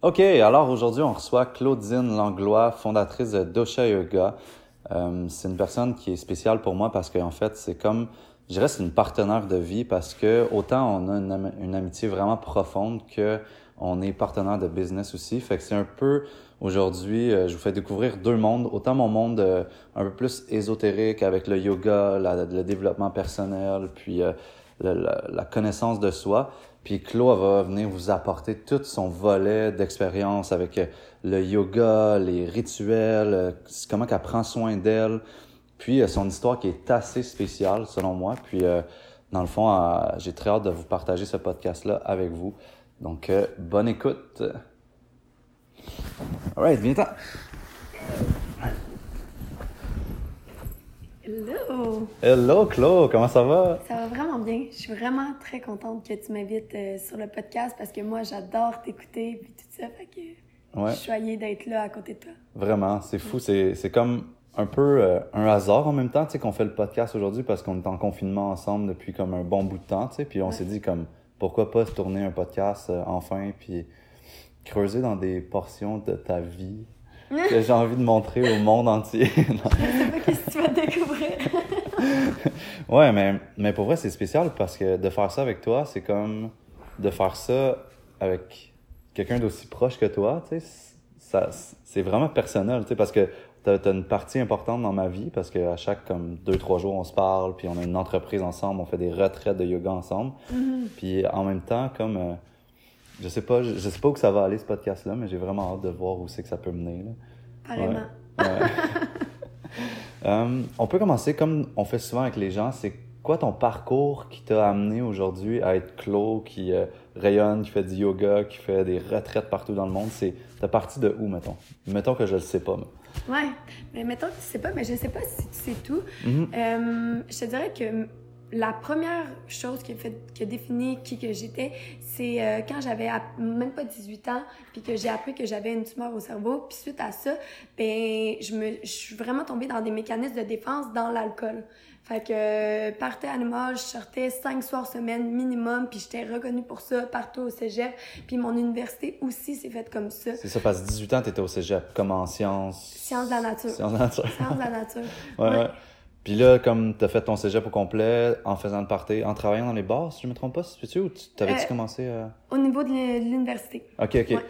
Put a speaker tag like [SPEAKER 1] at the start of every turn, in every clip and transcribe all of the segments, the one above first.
[SPEAKER 1] OK, alors aujourd'hui, on reçoit Claudine Langlois, fondatrice de Dosha Yoga. Euh, c'est une personne qui est spéciale pour moi parce qu'en fait, c'est comme, je c'est une partenaire de vie parce que autant on a une, amitié vraiment profonde que on est partenaire de business aussi. Fait que c'est un peu, aujourd'hui, euh, je vous fais découvrir deux mondes. Autant mon monde euh, un peu plus ésotérique avec le yoga, le développement personnel, puis euh, la, connaissance de soi. Puis Claude va venir vous apporter tout son volet d'expérience avec euh, le yoga, les rituels, euh, comment qu'elle prend soin d'elle. Puis euh, son histoire qui est assez spéciale selon moi. Puis dans le fond, j'ai très hâte de vous partager ce podcast-là avec vous. Donc bonne écoute. Alright, viens-t'en.
[SPEAKER 2] Hello!
[SPEAKER 1] Hello, Claude, comment ça va?
[SPEAKER 2] Ça va vraiment bien. Je suis vraiment très contente que tu m'invites euh, sur le podcast parce que moi, j'adore t'écouter et tout ça. Fait que
[SPEAKER 1] Ouais.
[SPEAKER 2] je suis choyée d'être là à côté de toi.
[SPEAKER 1] Vraiment, c'est fou. C'est, c'est comme un peu euh, un hasard en même temps, tu sais, qu'on fait le podcast aujourd'hui parce qu'on est en confinement ensemble depuis comme un bon bout de temps, tu sais. Puis on
[SPEAKER 2] Ouais.
[SPEAKER 1] s'est dit comme, pourquoi pas se tourner un podcast euh, enfin, puis creuser dans des portions de ta vie que j'ai envie de montrer au monde entier.
[SPEAKER 2] Pas qu'est-ce que tu vas découvrir.
[SPEAKER 1] ouais, mais, mais pour vrai, c'est spécial parce que de faire ça avec toi, c'est comme de faire ça avec quelqu'un d'aussi proche que toi, tu sais, ça, c'est vraiment personnel, tu sais, parce que t'as as une partie importante dans ma vie parce qu'à chaque comme deux, trois jours, on se parle, puis on a une entreprise ensemble, on fait des retraites de yoga ensemble.
[SPEAKER 2] Mhm.
[SPEAKER 1] Puis en même temps, comme, euh, je sais pas, je, je sais pas où ça va aller ce podcast-là, mais j'ai vraiment hâte de voir où c'est que ça peut mener, là. Ouais. Euh, on peut commencer comme on fait souvent avec les gens. C'est quoi ton parcours qui t'a amené aujourd'hui à être Claude, qui euh, rayonne, qui fait du yoga, qui fait des retraites partout dans le monde? C'est t'as parti de où, mettons? Mettons que je le sais pas. mais-
[SPEAKER 2] Ouais. Mais mettons que tu sais pas, mais je sais pas si tu sais tout.
[SPEAKER 1] Mhm.
[SPEAKER 2] Euh, je te dirais que la première chose qui a, fait, qui a défini qui que j'étais, c'est euh, quand j'avais même pas 18 ans, puis que j'ai appris que j'avais une tumeur au cerveau. Puis suite à ça, ben je me, je suis vraiment tombée dans des mécanismes de défense dans l'alcool. Fait que euh, party animal, je sortais cinq soirs semaine minimum, puis j'étais reconnue pour ça partout au cégep. Puis mon université aussi s'est faite comme ça.
[SPEAKER 1] C'est ça, parce que 18 ans, t'étais au cégep, comme en sciences.
[SPEAKER 2] Sciences de la nature.
[SPEAKER 1] Sciences de la nature.
[SPEAKER 2] Sciences de la nature.
[SPEAKER 1] Ouais,
[SPEAKER 2] Ouais.
[SPEAKER 1] ouais. Puis là, comme t'as fait ton cégep au complet, en faisant le party, en travaillant dans les bars, si je me trompe pas, c'est-tu ou tu t'avais-tu
[SPEAKER 2] Euh,
[SPEAKER 1] commencé à...
[SPEAKER 2] Au niveau de l'u- de l'université.
[SPEAKER 1] Ok, ok.
[SPEAKER 2] Ouais.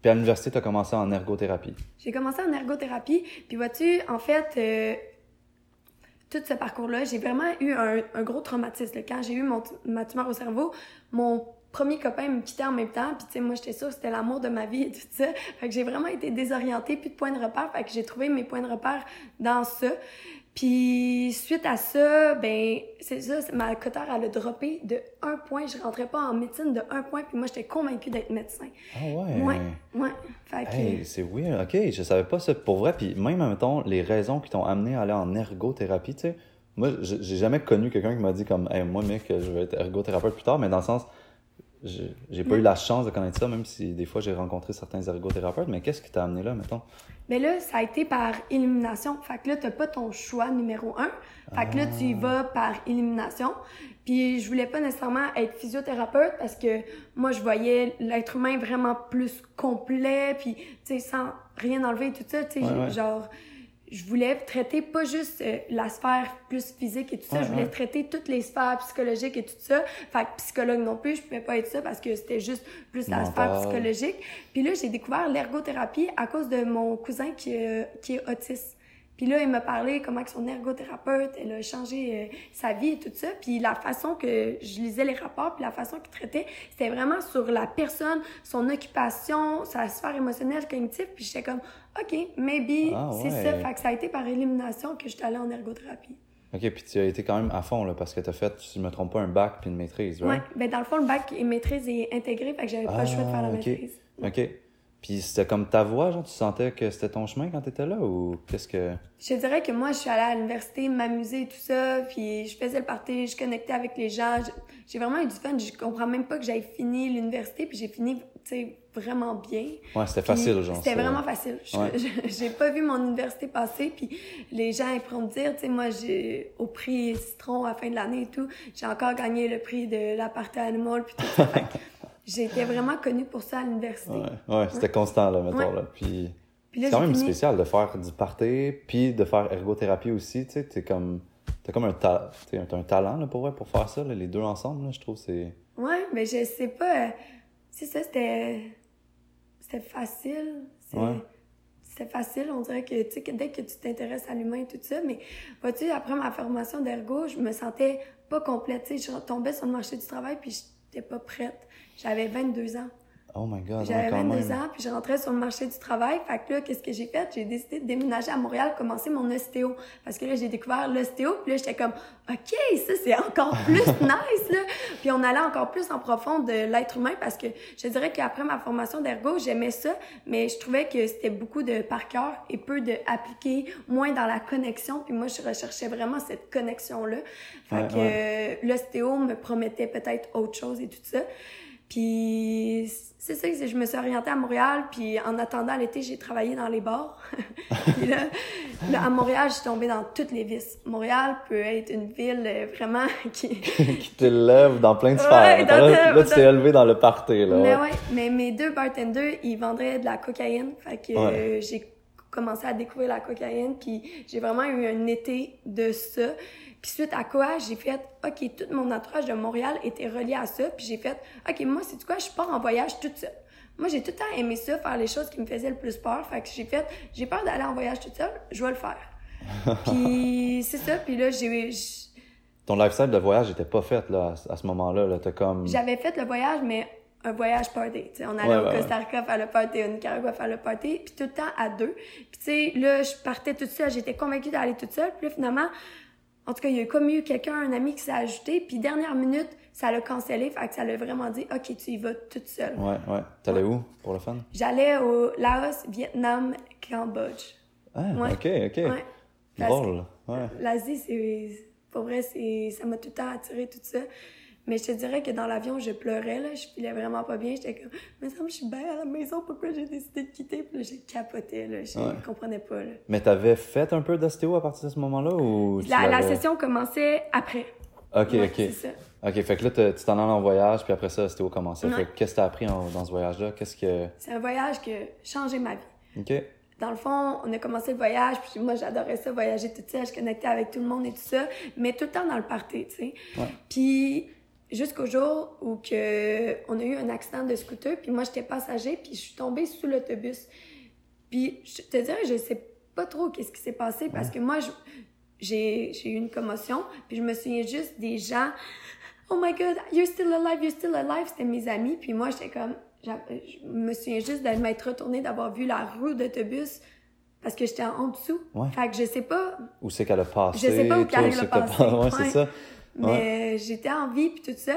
[SPEAKER 1] Puis à l'université, t'as commencé en ergothérapie.
[SPEAKER 2] J'ai commencé en ergothérapie. Puis vois-tu, en fait, euh, tout ce parcours-là, j'ai vraiment eu un, un gros traumatisme. Quand j'ai eu mon, ma tumeur au cerveau, mon premier copain me quittait en même temps. Puis tu sais, moi, j'étais sûre que c'était l'amour de ma vie et tout ça. Fait que j'ai vraiment été désorientée, plus de points de repère. Fait que j'ai trouvé mes points de repère dans ça. Puis suite à ça, ben c'est ça, ma coteur elle a droppé de un point. Je rentrais pas en médecine de un point. Puis moi, j'étais convaincue d'être médecin.
[SPEAKER 1] Ah ouais?
[SPEAKER 2] Ouais, ouais. Fait que...
[SPEAKER 1] Hey, c'est weird. OK, je savais pas ça pour vrai. Puis même, mettons, les raisons qui t'ont amené à aller en ergothérapie, tu sais, moi, j'ai jamais connu quelqu'un qui m'a dit comme, hey, moi, mec, je vais être ergothérapeute plus tard, mais dans le sens, j'ai pas eu la chance de connaître ça, même si des fois j'ai rencontré certains ergothérapeutes, mais qu'est-ce qui t'a amené là, mettons?
[SPEAKER 2] Mais là, ça a été par élimination. Fait que là, t'as pas ton choix numéro un. Fait que là, tu y vas par élimination. Puis je voulais pas nécessairement être physiothérapeute parce que moi, je voyais l'être humain vraiment plus complet, puis tu sais, sans rien enlever et tout ça, tu sais,
[SPEAKER 1] Ouais, ouais.
[SPEAKER 2] genre... Je voulais traiter pas juste euh, la sphère plus physique et tout ça,
[SPEAKER 1] Ouais,
[SPEAKER 2] je voulais
[SPEAKER 1] ouais.
[SPEAKER 2] traiter toutes les sphères psychologiques et tout ça. Fait que psychologue non plus, je pouvais pas être ça parce que c'était juste plus la sphère psychologique. Puis là, j'ai découvert l'ergothérapie à cause de mon cousin qui, est- qui est autiste. Puis là, il m'a parlé comment son ergothérapeute, elle a changé euh, sa vie et tout ça. Puis la façon que je lisais les rapports, puis la façon qu'il traitait, c'était vraiment sur la personne, son occupation, sa sphère émotionnelle, cognitive. Puis j'étais comme, OK, maybe
[SPEAKER 1] Ah,
[SPEAKER 2] c'est ça. Fait que ça a été par élimination que j'étais allée en ergothérapie.
[SPEAKER 1] OK, puis tu as été quand même à fond, là, parce que t'as fait, si je me trompe pas, un bac puis une maîtrise,
[SPEAKER 2] Ouais.
[SPEAKER 1] right?
[SPEAKER 2] Ben dans le fond, le bac et maîtrise est intégré, fait que j'avais pas le choix de faire la
[SPEAKER 1] Ah,
[SPEAKER 2] maîtrise.
[SPEAKER 1] OK. Puis c'était comme ta voix, genre, tu sentais que c'était ton chemin quand t'étais là, ou qu'est-ce que...
[SPEAKER 2] Je dirais que moi, je suis allée à l'université m'amuser et tout ça, puis je faisais le party, je connectais avec les gens. J'ai vraiment eu du fun. Je comprends même pas que j'avais fini l'université, puis j'ai fini, tu sais, vraiment bien.
[SPEAKER 1] Ouais, c'était facile, genre.
[SPEAKER 2] C'était vraiment facile.
[SPEAKER 1] Ouais.
[SPEAKER 2] J'ai pas vu mon université passer, puis les gens ils pourront me dire, tu sais, moi, j'ai au prix Citron à la fin de l'année et tout, j'ai encore gagné le prix de la partie animal, puis tout ça. J'étais vraiment connue pour ça à l'université.
[SPEAKER 1] Ouais, ouais c'était constant, là, mettons, là. Puis, c'est quand même spécial de faire du party, puis de faire ergothérapie aussi, tu sais, t'es comme... T'as comme un, ta... un talent, là, pour, vrai, pour faire ça, là, les deux ensemble, là, je trouve, c'est...
[SPEAKER 2] Ouais, mais je sais pas... C'est ça, c'était... C'était facile. Ouais c'était facile. On dirait que, tu sais, dès que tu t'intéresses à l'humain et tout ça, mais, vois-tu, après ma formation d'ergo, je me sentais pas complète. Tu sais, je tombais sur le marché du travail puis j'étais pas prête. J'avais 22 ans.
[SPEAKER 1] Oh my God,
[SPEAKER 2] J'avais 22 ans, puis je rentrais sur le marché du travail. Fait que là, qu'est-ce que j'ai fait? J'ai décidé de déménager à Montréal, commencer mon ostéo. Parce que là, j'ai découvert l'ostéo, puis là, j'étais comme, OK, ça, c'est encore plus nice, là. Puis on allait encore plus en profond de l'être humain, parce que je dirais qu'après ma formation d'ergo, j'aimais ça, mais je trouvais que c'était beaucoup de par cœur et peu de appliquer, moins dans la connexion. Puis moi, je recherchais vraiment cette connexion-là. Fait que euh, l'ostéo me promettait peut-être autre chose et tout ça. Puis c'est ça, je me suis orientée à Montréal, puis en attendant l'été, j'ai travaillé dans les bars. puis là, à Montréal, je suis tombée dans toutes les vices. Montréal peut être une ville euh, vraiment qui...
[SPEAKER 1] qui t'élève dans plein de sphères. là, tu t'es élevé dans le party, là.
[SPEAKER 2] Mais ouais, mais mes deux bartenders, ils vendraient de la cocaïne. Fait que euh, j'ai commencé à découvrir la cocaïne, puis j'ai vraiment eu un été de ça. Puis suite à quoi, j'ai fait, OK, tout mon entourage de Montréal était relié à ça. Puis j'ai fait, OK, moi, c'est quoi, je pars en voyage toute seule. Moi, j'ai tout le temps aimé ça, faire les choses qui me faisaient le plus peur. Fait que j'ai fait, j'ai peur d'aller en voyage toute seule, je vais le faire. puis c'est ça, puis là, j'ai...
[SPEAKER 1] Ton lifestyle de voyage était pas fait, là, à ce moment-là, là, t'as comme...
[SPEAKER 2] J'avais fait le voyage, mais un voyage party. sais, on allait au Costa Rica faire le party, au Nicaragua faire le party, puis tout le temps à deux. Puis tu sais, là, je partais toute seule, j'étais convaincue d'aller toute seule. Puis là, finalement, en tout cas, il y a comme eu quelqu'un, un ami qui s'est ajouté, puis dernière minute, ça l'a cancellé, fait que ça l'a vraiment dit, OK, tu y vas toute seule.
[SPEAKER 1] Ouais, ouais. T'allais où pour le fun?
[SPEAKER 2] J'allais au Laos, Vietnam, Cambodge.
[SPEAKER 1] Ah, OK, OK. Ouais. Drôle, ouais.
[SPEAKER 2] L'Asie, c'est. Pour vrai, c'est, ça m'a tout le temps attiré, tout ça. Mais je te dirais que dans l'avion, je pleurais, là. Je filais vraiment pas bien. J'étais comme, mais ça me, je suis bien à la maison. Pourquoi j'ai décidé de quitter? Puis là, j'ai capoté, là. Je comprenais pas, là.
[SPEAKER 1] Mais t'avais fait un peu d'ostéo à partir de ce moment-là ou?
[SPEAKER 2] La, la, session commençait après.
[SPEAKER 1] OK, OK. Ça. OK, fait que là, tu t'en allais en voyage, puis après ça, ostéo commençait. Fait qu'est-ce que t'as appris dans ce voyage-là? Qu'est-ce que...
[SPEAKER 2] C'est un voyage qui a changé ma vie.
[SPEAKER 1] OK.
[SPEAKER 2] Dans le fond, on a commencé le voyage, puis moi, j'adorais ça, voyager tout seul, je connectais avec tout le monde et tout ça, mais tout le temps dans le party, tu sais. Ouais. Puis jusqu'au jour où que on a eu un accident de scooter, puis moi j'étais passager, puis je suis tombée sous l'autobus. Puis je te dirais, je sais pas trop qu'est-ce qui s'est passé parce que moi j'ai eu une commotion, puis je me souviens juste des gens Oh my god, you're still alive, you're still alive, c'était mes amis, puis moi j'étais comme je me souviens juste de m'être retournée d'avoir vu la roue d'autobus parce que j'étais en dessous. Fait que je sais pas
[SPEAKER 1] où c'est qu'elle a passé.
[SPEAKER 2] Je sais pas où qu'elle a passé.
[SPEAKER 1] Ouais, c'est ça.
[SPEAKER 2] Mais j'étais en vie, puis tout ça.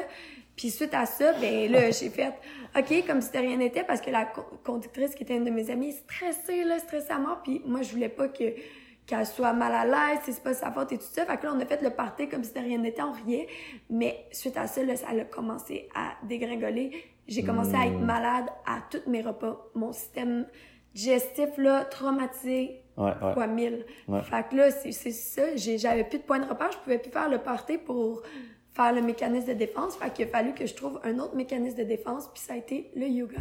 [SPEAKER 2] Puis suite à ça, ben là, j'ai fait OK, comme si de rien n'était, parce que la conductrice, qui était une de mes amies, stressée, là, stressée à mort. Puis moi, je voulais pas que qu'elle soit mal à l'aise, c'est pas sa faute et tout ça. Fait que là, on a fait le party comme si de rien n'était, on riait. Mais suite à ça, là, ça a commencé à dégringoler. J'ai commencé à être hmm. malade à tous mes repas. Mon système digestif, là, traumatisé,
[SPEAKER 1] Ouais, ouais.
[SPEAKER 2] fois 1000. Fait que là, c'est ça. J'avais plus de points de repère. Je pouvais plus faire le party pour faire le mécanisme de défense. Fait qu'il a fallu que je trouve un autre mécanisme de défense. Puis ça a été le yoga.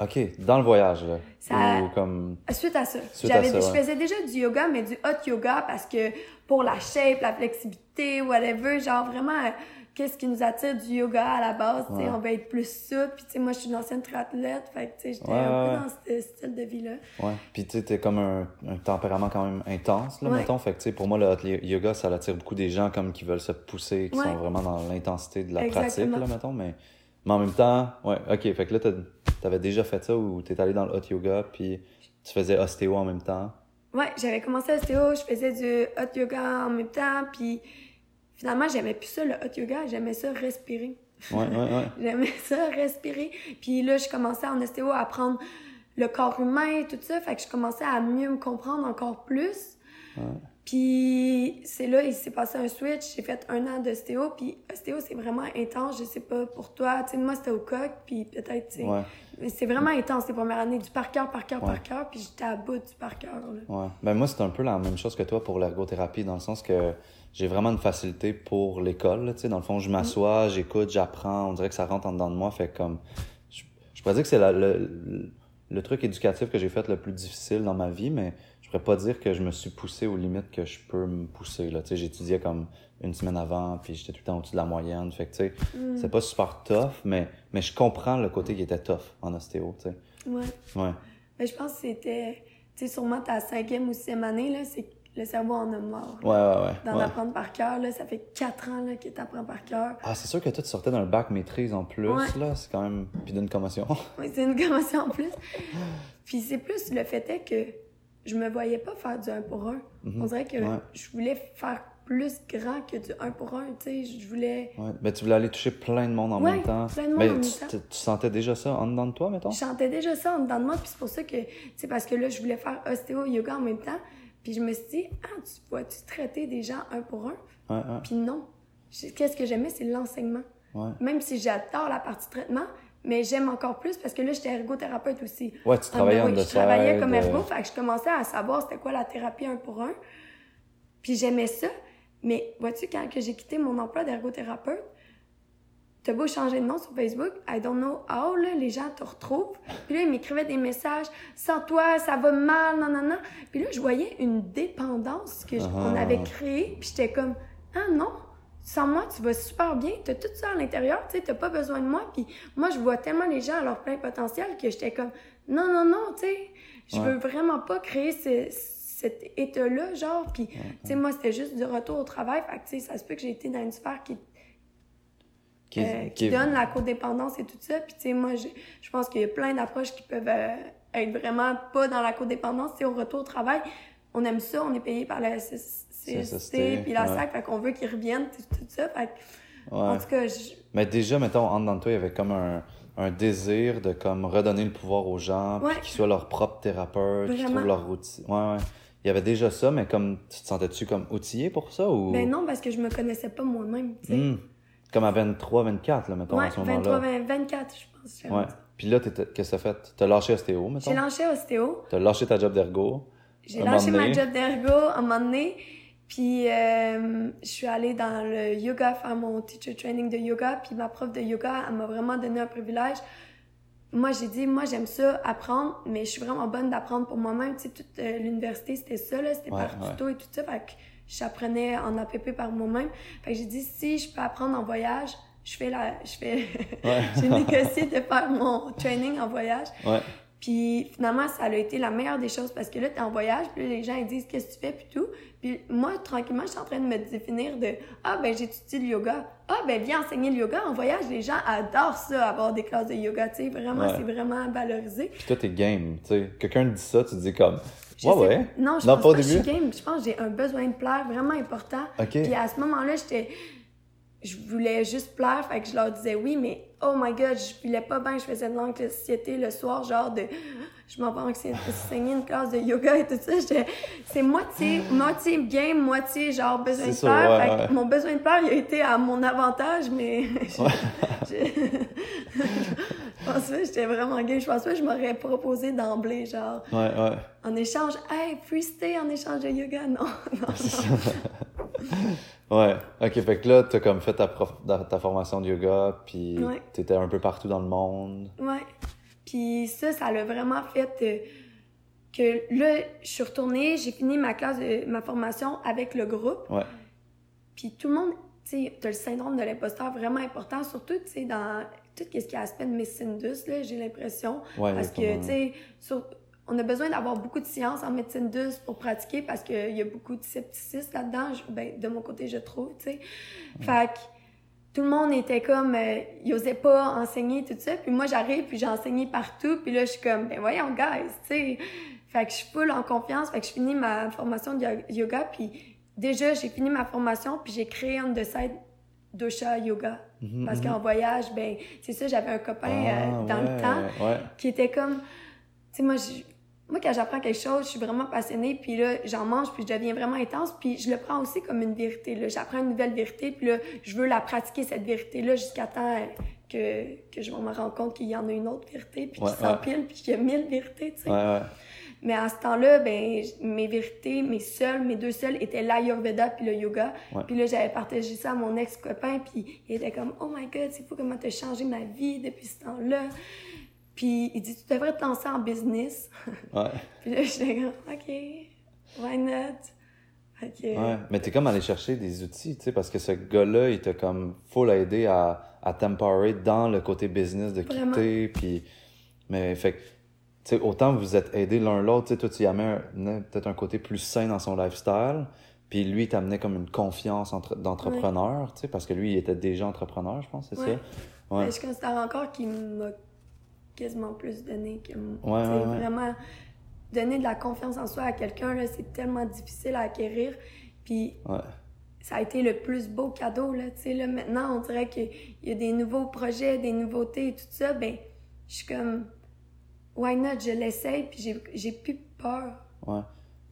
[SPEAKER 1] OK. Dans le voyage, là. Ça... comme...
[SPEAKER 2] Suite à ça. J'avais, Je faisais déjà du yoga, mais du hot yoga parce que pour la shape, la flexibilité, whatever, genre vraiment qu'est-ce qui nous attire du yoga à la base, on va être plus ça. Puis, tu sais, moi, je suis une ancienne triathlète, fait que, tu sais, j'étais un peu dans ce style de vie-là.
[SPEAKER 1] Ouais. Puis, tu sais, comme un, un, tempérament quand même intense, là, mettons. Fait que, tu sais, pour moi, le yoga, ça attire beaucoup des gens comme qui veulent se pousser, qui sont vraiment dans l'intensité de la pratique, là, mettons. Mais, mais en même temps, ouais, OK. Fait que là, t'avais déjà fait ça ou t'es allé dans le hot yoga, puis tu faisais ostéo en même temps?
[SPEAKER 2] Ouais, j'avais commencé ostéo, je faisais du hot yoga en même temps, puis finalement, j'aimais plus ça, le hot yoga. J'aimais ça respirer.
[SPEAKER 1] Ouais, ouais, ouais.
[SPEAKER 2] j'aimais ça respirer. Puis là, je commençais en ostéo à apprendre le corps humain et tout ça. Fait que je commençais à mieux me comprendre encore plus. Ouais. Puis c'est là, il s'est passé un switch. J'ai fait un an d'ostéo. Puis ostéo, c'est vraiment intense. Je sais pas pour toi. Tu sais, moi, c'était au coq. Puis peut-être, tu sais. Ouais. Mais c'est vraiment intense les premières années. Du par cœur, par cœur, par cœur. Puis j'étais à bout du par cœur.
[SPEAKER 1] Ouais. Ben moi, c'est un peu la même chose que toi pour l'ergothérapie, dans le sens que j'ai vraiment une facilité pour l'école. Tu sais, dans le fond, je m'assois, j'écoute, j'apprends. On dirait que ça rentre en dedans de moi. Fait comme pourrais dire que c'est le, le truc éducatif que j'ai fait le plus difficile dans ma vie, mais je pourrais pas dire que je me suis poussé aux limites que je peux me pousser. Là. Tu sais, j'étudiais comme une semaine avant, puis j'étais tout le temps au-dessus de la moyenne. Fait que, tu sais,
[SPEAKER 2] Mm.
[SPEAKER 1] c'est pas super tough, mais, mais je comprends le côté qui était tough en ostéo, tu sais.
[SPEAKER 2] Ouais.
[SPEAKER 1] Ouais.
[SPEAKER 2] Mais je pense que c'était, tu sais, sûrement ta cinquième ou sixième année, là, c'est le cerveau en a mort.
[SPEAKER 1] Ouais, ouais, ouais.
[SPEAKER 2] D'en
[SPEAKER 1] ouais.
[SPEAKER 2] apprendre par cœur, là, ça fait quatre ans là, que t'apprends par cœur.
[SPEAKER 1] Ah, c'est sûr que toi, tu sortais d'un bac maîtrise en plus,
[SPEAKER 2] Ouais.
[SPEAKER 1] là. C'est quand même. Puis d'une commotion.
[SPEAKER 2] Oui, c'est une commotion en plus. Puis c'est plus le fait est que je me voyais pas faire du 1 pour 1.
[SPEAKER 1] Mhm.
[SPEAKER 2] On dirait que
[SPEAKER 1] Ouais.
[SPEAKER 2] je voulais faire plus grand que du 1 pour 1, tu sais, je voulais...
[SPEAKER 1] Ouais. Mais tu voulais aller toucher plein de monde en même temps.
[SPEAKER 2] plein de monde
[SPEAKER 1] Mais
[SPEAKER 2] en même
[SPEAKER 1] tu,
[SPEAKER 2] temps.
[SPEAKER 1] tu- tu sentais déjà ça en dedans de toi, mettons?
[SPEAKER 2] Je chantais déjà ça en dedans de moi, puis c'est pour ça que, c'est parce que là, je voulais faire ostéo, yoga en même temps. Puis je me suis dit, ah, tu vois-tu traiter des gens un pour un?
[SPEAKER 1] Ouais, ouais.
[SPEAKER 2] Puis non. Qu'est-ce que j'aimais, c'est l'enseignement.
[SPEAKER 1] Ouais.
[SPEAKER 2] Même si j'adore la partie traitement, mais j'aime encore plus parce que là, j'étais ergothérapeute aussi.
[SPEAKER 1] Ouais, tu travaillais
[SPEAKER 2] Ah,
[SPEAKER 1] en
[SPEAKER 2] ben oui,
[SPEAKER 1] dessert.
[SPEAKER 2] Je travaillais comme
[SPEAKER 1] de-
[SPEAKER 2] ergo, fait que je commençais à savoir c'était quoi la thérapie un pour un. Puis j'aimais ça. Mais vois-tu, quand j'ai quitté mon emploi d'ergothérapeute, t'as beau changer de nom sur Facebook, I don't know how, là, les gens te retrouvent. Puis là, ils m'écrivaient des messages, sans toi, ça va mal, non, non, non. Puis là, je voyais une dépendance que je- qu'on
[SPEAKER 1] Ah.
[SPEAKER 2] avait créée, puis j'étais comme, ah non, sans moi, tu vas super bien, t'as tout ça à l'intérieur, tu sais, t'as pas besoin de moi. Puis moi, je vois tellement les gens à leur plein potentiel que j'étais comme, non, non, non, tu sais, je
[SPEAKER 1] Ouais.
[SPEAKER 2] veux vraiment pas créer ce, cet état-là, genre. Puis, tu sais, moi, c'était juste du retour au travail. Fait que, tu sais, ça se peut que j'ai été dans une sphère qui,
[SPEAKER 1] Qui,
[SPEAKER 2] euh,
[SPEAKER 1] qui
[SPEAKER 2] donne la codépendance et tout ça. Puis, tu sais, moi, je, je pense qu'il y a plein d'approches qui peuvent euh, être vraiment pas dans la codépendance. Tu sais, au retour au travail, on aime ça, on est payé par la CST,
[SPEAKER 1] CSST,
[SPEAKER 2] puis la
[SPEAKER 1] ouais.
[SPEAKER 2] SAC, fait qu'on veut qu'ils reviennent, tout, tout ça. Fait
[SPEAKER 1] Ouais.
[SPEAKER 2] en tout cas, je-
[SPEAKER 1] Mais déjà, mettons, en dedans de toi, il y avait comme un, un désir de comme redonner le pouvoir aux gens,
[SPEAKER 2] Ouais.
[SPEAKER 1] qu'ils soient leur propre thérapeute, qu'ils trouvent leur routine. Ouais, ouais. Il y avait déjà ça, mais comme, tu te sentais-tu comme outillé pour ça ou?
[SPEAKER 2] ben non, parce que je me connaissais pas moi-même, tu sais.
[SPEAKER 1] Hmm. Comme à 23, 24, là, mettons,
[SPEAKER 2] ouais,
[SPEAKER 1] à ce
[SPEAKER 2] 23,
[SPEAKER 1] moment-là.
[SPEAKER 2] 20, 24, je pense.
[SPEAKER 1] Ouais. Puis là, qu'est-ce que t'as fait? T'as lâché ostéo, mettons?
[SPEAKER 2] J'ai lâché ostéo.
[SPEAKER 1] T'as lâché ta job d'ergo.
[SPEAKER 2] J'ai lâché ma job d'ergo à un moment donné. Puis euh, je suis allée dans le yoga faire mon teacher training de yoga. Puis ma prof de yoga, elle m'a vraiment donné un privilège. Moi, j'ai dit, moi, j'aime ça, apprendre, mais je suis vraiment bonne d'apprendre pour moi-même. Tu sais, toute euh, l'université, c'était ça, là, c'était
[SPEAKER 1] Ouais,
[SPEAKER 2] par
[SPEAKER 1] ouais.
[SPEAKER 2] tuto et tout ça. Fait que j'apprenais en APP par moi-même. Fait que j'ai dit, si je peux apprendre en voyage, je fais la, je fais,
[SPEAKER 1] Ouais.
[SPEAKER 2] j'ai négocié de faire mon training en voyage.
[SPEAKER 1] Ouais.
[SPEAKER 2] Puis finalement, ça a été la meilleure des choses parce que là, t'es en voyage, puis là, les gens ils disent qu'est-ce que tu fais, puis tout. Puis moi, tranquillement, je suis en train de me définir de Ah, ben j'étudie le yoga. Ah, ben viens enseigner le yoga. En voyage, les gens adorent ça, avoir des classes de yoga, tu sais. Vraiment,
[SPEAKER 1] Ouais.
[SPEAKER 2] c'est vraiment valorisé.
[SPEAKER 1] Puis toi, t'es game, tu sais. Quelqu'un te dit ça, tu te dis comme,
[SPEAKER 2] Je
[SPEAKER 1] ouais,
[SPEAKER 2] sais-
[SPEAKER 1] ouais.
[SPEAKER 2] Non, je
[SPEAKER 1] Non,
[SPEAKER 2] pense
[SPEAKER 1] pas au
[SPEAKER 2] pas que je suis game. Je pense que j'ai un besoin de plaire vraiment important.
[SPEAKER 1] OK.
[SPEAKER 2] Puis à ce moment-là, j'étais. Je voulais juste plaire, fait que je leur disais oui, mais oh my god, je filais pas bien, je faisais de l'anxiété le soir, genre de. Je m'en vais enseigner une classe de yoga et tout ça. C'est moitié, moitié game, moitié genre besoin de
[SPEAKER 1] ouais,
[SPEAKER 2] Fait que
[SPEAKER 1] ouais.
[SPEAKER 2] Mon besoin de plaire, il a été à mon avantage, mais. je, je- je pense que j'étais vraiment game. Je pense que je m'aurais proposé d'emblée, genre.
[SPEAKER 1] Ouais.
[SPEAKER 2] En échange, hey, free stay en échange de yoga, non, non, non.
[SPEAKER 1] Ouais. OK, fait que là, t'as comme fait ta, prof- ta, formation de yoga, puis
[SPEAKER 2] Ouais.
[SPEAKER 1] t'étais un peu partout dans le monde.
[SPEAKER 2] Ouais. Puis ça, ça l'a vraiment fait euh, que là, je suis retournée, j'ai fini ma classe, de, ma formation avec le groupe.
[SPEAKER 1] Ouais.
[SPEAKER 2] Puis tout le monde, tu sais, t'as le syndrome de l'imposteur vraiment important, surtout, tu sais, dans tout ce qui est aspect de Miss Indus, là, j'ai l'impression.
[SPEAKER 1] Ouais,
[SPEAKER 2] Parce que, tu sais, sur- on a besoin d'avoir beaucoup de science en médecine douce pour pratiquer parce qu'il y a beaucoup de scepticisme là-dedans. Ben, de mon côté, je trouve, tu sais. Fait que tout le monde était comme, euh, ils osaient pas enseigner tout ça. Puis moi, j'arrive, puis j'ai enseigné partout. Puis là, je suis comme, ben voyons, guys, tu sais. Fait que je suis full en confiance. Fait que je finis ma formation de yo- yoga. Puis déjà, j'ai fini ma formation, puis j'ai créé un de side dosha yoga.
[SPEAKER 1] Mhm,
[SPEAKER 2] Parce
[SPEAKER 1] mhm.
[SPEAKER 2] qu'en voyage, ben, c'est ça, j'avais un copain euh,
[SPEAKER 1] Ah,
[SPEAKER 2] dans le temps
[SPEAKER 1] Ouais.
[SPEAKER 2] qui était comme, tu sais, moi, je- moi, quand j'apprends quelque chose, je suis vraiment passionnée, puis là, j'en mange, puis je deviens vraiment intense, puis je le prends aussi comme une vérité, là. J'apprends une nouvelle vérité, puis là, je veux la pratiquer, cette vérité-là, jusqu'à temps que, que je me rende compte qu'il y en a une autre vérité, puis
[SPEAKER 1] Ouais,
[SPEAKER 2] qu'il s'empile, puis qu'il y a mille vérités, tu sais.
[SPEAKER 1] Ouais.
[SPEAKER 2] Mais à ce temps-là, ben, mes vérités, mes seules, mes deux seules étaient l'Ayurveda puis le yoga. Puis là, j'avais partagé ça à mon ex-copain, puis il était comme « Oh my God, c'est fou comment t'as changé ma vie depuis ce temps-là. » Puis il dit, tu devrais te lancer en business.
[SPEAKER 1] Ouais.
[SPEAKER 2] puis là, j'étais comme, OK, why not? Que,
[SPEAKER 1] Ouais, mais t'es comme allé chercher des outils, tu sais, parce que ce gars-là, il t'a comme full aidé à, à temporer dans le côté business de
[SPEAKER 2] Vraiment.
[SPEAKER 1] quitter, puis... Mais, fait tu sais, autant vous êtes aidés l'un l'autre, tu sais, toi, tu y amenais peut-être un côté plus sain dans son lifestyle, puis lui, il t'amenait comme une confiance entre- d'entrepreneur, tu sais, parce que lui, il était déjà entrepreneur, je pense, c'est
[SPEAKER 2] Ouais.
[SPEAKER 1] ça? Ouais.
[SPEAKER 2] Mais je considère encore qu'il m'a quasiment plus donné que moi.
[SPEAKER 1] Ouais.
[SPEAKER 2] Vraiment, donner de la confiance en soi à quelqu'un, c'est tellement difficile à acquérir. Puis ça a été le plus beau cadeau, là. Tu sais, là, maintenant, on dirait qu'il y a des nouveaux projets, des nouveautés et tout ça. Ben, je suis comme, why not? Je l'essaye, puis j'ai- plus peur.
[SPEAKER 1] Ouais.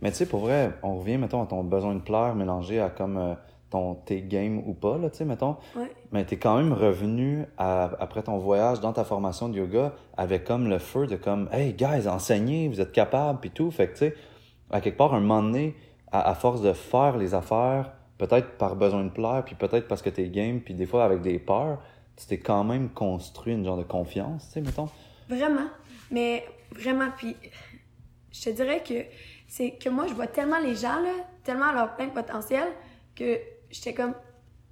[SPEAKER 1] Mais tu sais, pour vrai, on revient, mettons, à ton besoin de plaire mélangé à comme euh, ton tes game ou pas, là, tu sais, mettons.
[SPEAKER 2] Ouais.
[SPEAKER 1] Mais t'es quand même revenu à- après ton voyage dans ta formation de yoga avec comme le feu de comme, hey, guys, enseignez, vous êtes capables, puis tout. Fait que, tu sais, à quelque part, un moment donné, à, à force de faire les affaires, peut-être par besoin de plaire, puis peut-être parce que t'es game, puis des fois avec des peurs, tu t'es quand même construit une genre de confiance, tu sais, mettons.
[SPEAKER 2] Vraiment. Mais vraiment, puis je te dirais que c'est que moi, je vois tellement les gens, là, tellement leur plein potentiel, que j'étais comme.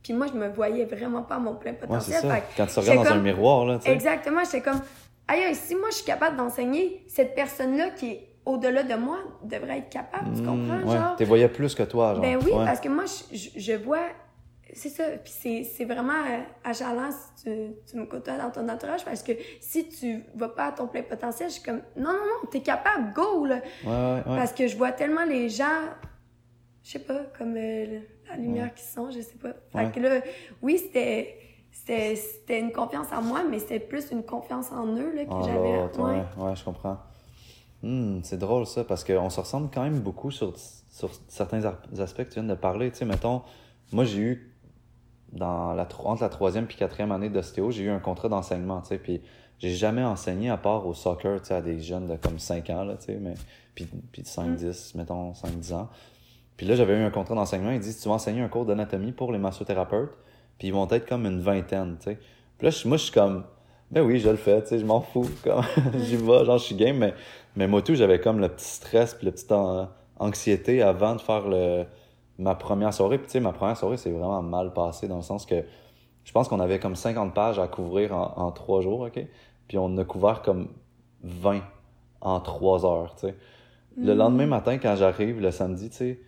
[SPEAKER 2] Puis moi, je me voyais vraiment pas à mon plein
[SPEAKER 1] Ouais,
[SPEAKER 2] potentiel.
[SPEAKER 1] ça. Quand tu regardes dans un miroir, là, tu sais.
[SPEAKER 2] Exactement, j'étais comme. Aïe, si moi, je suis capable d'enseigner, cette personne-là qui est au-delà de moi devrait être capable, tu
[SPEAKER 1] Mm,
[SPEAKER 2] comprends?
[SPEAKER 1] ouais.
[SPEAKER 2] Genre?
[SPEAKER 1] T'es voyais plus que toi, genre.
[SPEAKER 2] Ben oui,
[SPEAKER 1] Ouais.
[SPEAKER 2] parce que moi, je, je- vois. C'est ça. Puis c'est- vraiment euh, achalant si tu, tu me côtoies dans ton entourage parce que si tu vas pas à ton plein potentiel, je suis comme non, non, non, t'es capable, go! Là.
[SPEAKER 1] Ouais, ouais, ouais.
[SPEAKER 2] Parce que je vois tellement les gens, je sais pas, comme euh, la lumière qui sont, je sais pas. Fait
[SPEAKER 1] Ouais.
[SPEAKER 2] que là, oui, c'était. C'était une confiance en moi, mais c'était plus une confiance en eux là, que
[SPEAKER 1] En
[SPEAKER 2] j'avais.
[SPEAKER 1] ouais, ouais, je comprends. Hmm, c'est drôle ça, parce qu'on se ressemble quand même beaucoup sur, sur certains aspects que tu viens de parler. Tu sais, mettons, moi j'ai eu, dans la, entre la troisième puis quatrième année d'ostéo, j'ai eu un contrat d'enseignement, tu sais, puis j'ai jamais enseigné à part au soccer, tu sais, à des jeunes de comme 5 ans, là, tu sais, mais, puis, puis 5-10, mettons, 5-10 ans. Puis là, j'avais eu un contrat d'enseignement, ils disent, tu vas enseigner un cours d'anatomie pour les massothérapeutes, puis ils vont être comme une vingtaine, tu sais. Puis là, moi, je suis comme, ben oui, je le fais, tu sais, je m'en fous, comme, j'y vais, genre, je suis game, mais, mais moi, tout, j'avais comme le petit stress, puis le petit an- anxiété avant de faire le, ma première soirée. Puis, tu sais, ma première soirée, c'est vraiment mal passé dans le sens que je pense qu'on avait comme 50 pages à couvrir en, en trois jours, OK? Puis on a couvert comme 20 en trois heures, tu sais. Le lendemain matin, quand j'arrive, le samedi, tu sais,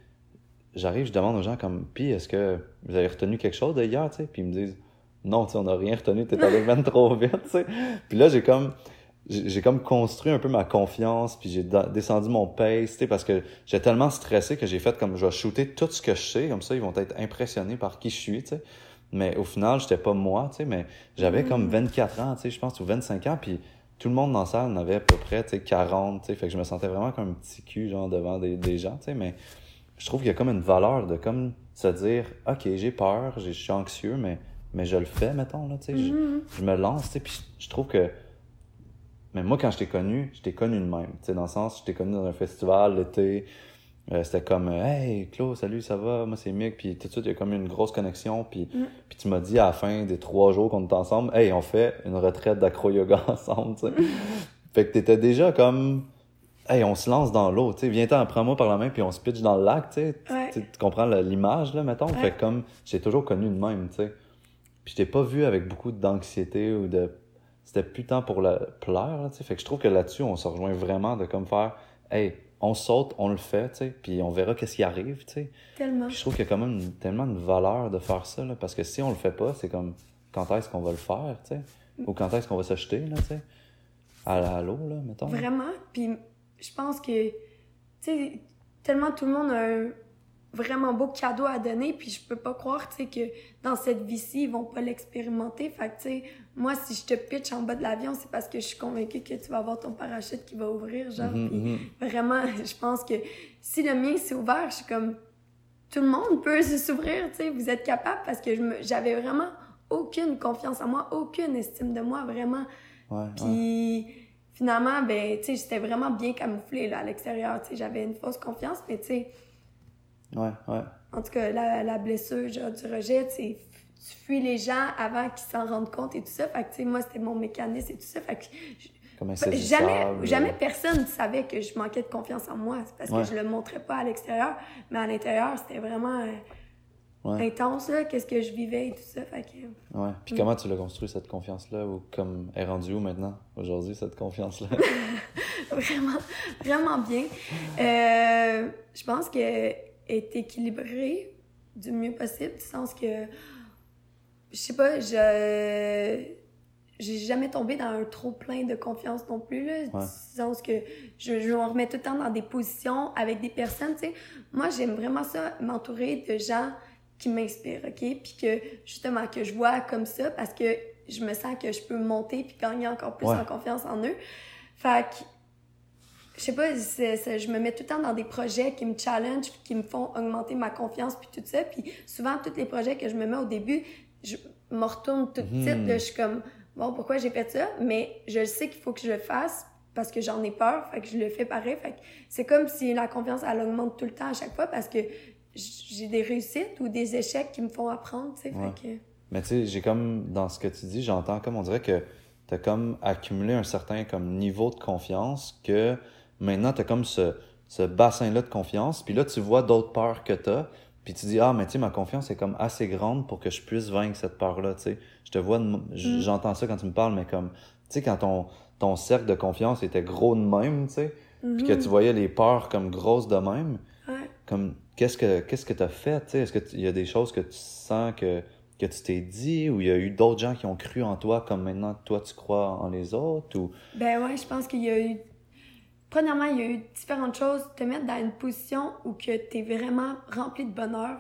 [SPEAKER 1] j'arrive, je demande aux gens comme, puis est-ce que vous avez retenu quelque chose de hier, tu sais? Puis ils me disent, non, tu sais, on n'a rien retenu, t'es allé même trop vite, tu sais. Puis là, j'ai comme, j'ai j'ai comme construit un peu ma confiance, puis j'ai descendu mon pace, tu sais, parce que j'étais tellement stressé que j'ai fait comme, je vais shooter tout ce que je sais, comme ça, ils vont être impressionnés par qui je suis, tu sais. Mais au final, j'étais pas moi, tu sais, mais j'avais comme 24 ans, tu sais, je pense, ou 25 ans, puis tout le monde dans la salle en avait à peu près, tu sais, 40, tu sais, fait que je me sentais vraiment comme un petit cul, genre, devant des, des gens, tu sais, mais je trouve qu'il y a comme une valeur de comme se dire, OK, j'ai peur, je suis anxieux, mais, mais je le fais, mettons, là, tu sais, je-
[SPEAKER 2] Mhm.
[SPEAKER 1] je, me lance, tu sais, puis je je trouve que, mais moi, quand je t'ai connu, je t'ai connu de même, tu sais, dans le sens, je t'ai connu dans un festival l'été, euh, c'était comme, hey, Claude, salut, ça va, moi, c'est Mick, puis tout de suite, il y a comme une grosse connexion, puis,
[SPEAKER 2] Mm.
[SPEAKER 1] puis tu m'as dit à la fin des trois jours qu'on était ensemble, hey, on fait une retraite d'acro-yoga ensemble, tu sais. fait que t'étais déjà comme, hey, on se lance dans l'eau, tu sais, viens-t'en, prends-moi par la main, puis on se pitch dans le lac, tu sais.
[SPEAKER 2] Ouais.
[SPEAKER 1] Tu- comprends l'image, là, mettons?
[SPEAKER 2] Ouais.
[SPEAKER 1] Fait comme, j'ai toujours connu de même, tu sais. Puis je t'ai pas vu avec beaucoup d'anxiété ou de... C'était plus tant pour la tu sais. Fait que je trouve que là-dessus, on se rejoint vraiment de comme faire, hey, on saute, on le fait, tu sais, puis on verra qu'est-ce qui arrive, tu sais.
[SPEAKER 2] Tellement.
[SPEAKER 1] Puis je trouve qu'il y a quand même une- tellement de valeur de faire ça, là, parce que si on le fait pas, c'est comme, quand est-ce qu'on va le faire, tu sais? Ou quand est-ce qu'on va se jeter, là, tu sais? À, à l'eau, là, mettons.
[SPEAKER 2] Vraiment. Puis je pense que, tu sais, tellement tout le monde a un vraiment beau cadeau à donner, puis je peux pas croire, tu sais, que dans cette vie-ci, ils vont pas l'expérimenter. Fait que, tu sais, moi, si je te pitch en bas de l'avion, c'est parce que je suis convaincue que tu vas avoir ton parachute qui va ouvrir, genre.
[SPEAKER 1] Mhm,
[SPEAKER 2] puis
[SPEAKER 1] mhm.
[SPEAKER 2] vraiment, je pense que si le mien s'est ouvert, je suis comme, tout le monde peut s'ouvrir, tu sais, vous êtes capable, parce que j'avais vraiment aucune confiance en moi, aucune estime de moi, vraiment.
[SPEAKER 1] Ouais, ouais.
[SPEAKER 2] Finalement, ben, tu sais, j'étais vraiment bien camouflée là, à l'extérieur. Tu sais, j'avais une fausse confiance, mais tu sais,
[SPEAKER 1] Ouais, ouais.
[SPEAKER 2] en tout cas, la, la blessure genre, du rejet, tu sais, tu fuis les gens avant qu'ils s'en rendent compte et tout ça. Fait que, tu sais, moi, c'était mon mécanisme et tout ça. Fait que je,
[SPEAKER 1] comme
[SPEAKER 2] Jamais, jamais personne savait que je manquais de confiance en moi. C'est parce
[SPEAKER 1] Ouais.
[SPEAKER 2] que je le montrais pas à l'extérieur. Mais à l'intérieur, c'était vraiment euh,
[SPEAKER 1] Ouais.
[SPEAKER 2] intense, là, qu'est-ce que je vivais et tout ça. Fait que...
[SPEAKER 1] Ouais.
[SPEAKER 2] Mm.
[SPEAKER 1] Puis comment tu l'as construit, cette confiance-là? Ou comme elle est rendue où maintenant, aujourd'hui, cette confiance-là?
[SPEAKER 2] vraiment, vraiment bien. Euh, je pense qu'elle est équilibrée du mieux possible, du sens que, je sais pas, je j'ai jamais tombé dans un trop plein de confiance non plus, là,
[SPEAKER 1] Ouais.
[SPEAKER 2] du sens que je, je me remets tout le temps dans des positions avec des personnes, tu sais. Moi, j'aime vraiment ça, m'entourer de gens qui m'inspirent, OK? Puis que, justement, que je vois comme ça parce que je me sens que je peux monter puis gagner encore plus
[SPEAKER 1] Ouais.
[SPEAKER 2] en confiance en eux. Fait que, je sais pas, c'est- c'est- je me mets tout le temps dans des projets qui me challenge, puis qui me font augmenter ma confiance, puis tout ça. Puis souvent, tous les projets que je me mets au début, je me retourne tout de
[SPEAKER 1] Mhm.
[SPEAKER 2] suite. là, je suis comme, bon, pourquoi j'ai fait ça? Mais je sais qu'il faut que je le fasse parce que j'en ai peur, fait que je le fais pareil. Fait que c'est comme si la confiance, elle augmente tout le temps à chaque fois parce que j'ai des réussites ou des échecs qui me font apprendre, tu sais.
[SPEAKER 1] Ouais.
[SPEAKER 2] Que...
[SPEAKER 1] Mais tu sais, j'ai comme, dans ce que tu dis, j'entends comme, on dirait que t'as comme accumulé un certain comme niveau de confiance que maintenant t'as comme ce, ce bassin-là de confiance, puis là tu vois d'autres peurs que t'as, puis tu dis, ah, mais tu sais, ma confiance est comme assez grande pour que je puisse vaincre cette peur-là, tu sais. Je te vois,
[SPEAKER 2] Mm.
[SPEAKER 1] j'entends ça quand tu me parles, mais comme, tu sais, quand ton, ton cercle de confiance était gros de même, tu sais, puis que
[SPEAKER 2] Mhm.
[SPEAKER 1] tu voyais les peurs comme grosses de même,
[SPEAKER 2] Ouais.
[SPEAKER 1] comme qu'est-ce que qu'est-ce que tu as fait tu est-ce que tu- il y a des choses que tu sens que tu t'es dit ou il y a eu d'autres gens qui ont cru en toi comme maintenant toi tu crois en les autres ou?
[SPEAKER 2] Ben ouais, je pense qu'il y a eu. Premièrement, il y a eu différentes choses. Te mettre dans une position où que t'es vraiment rempli de bonheur,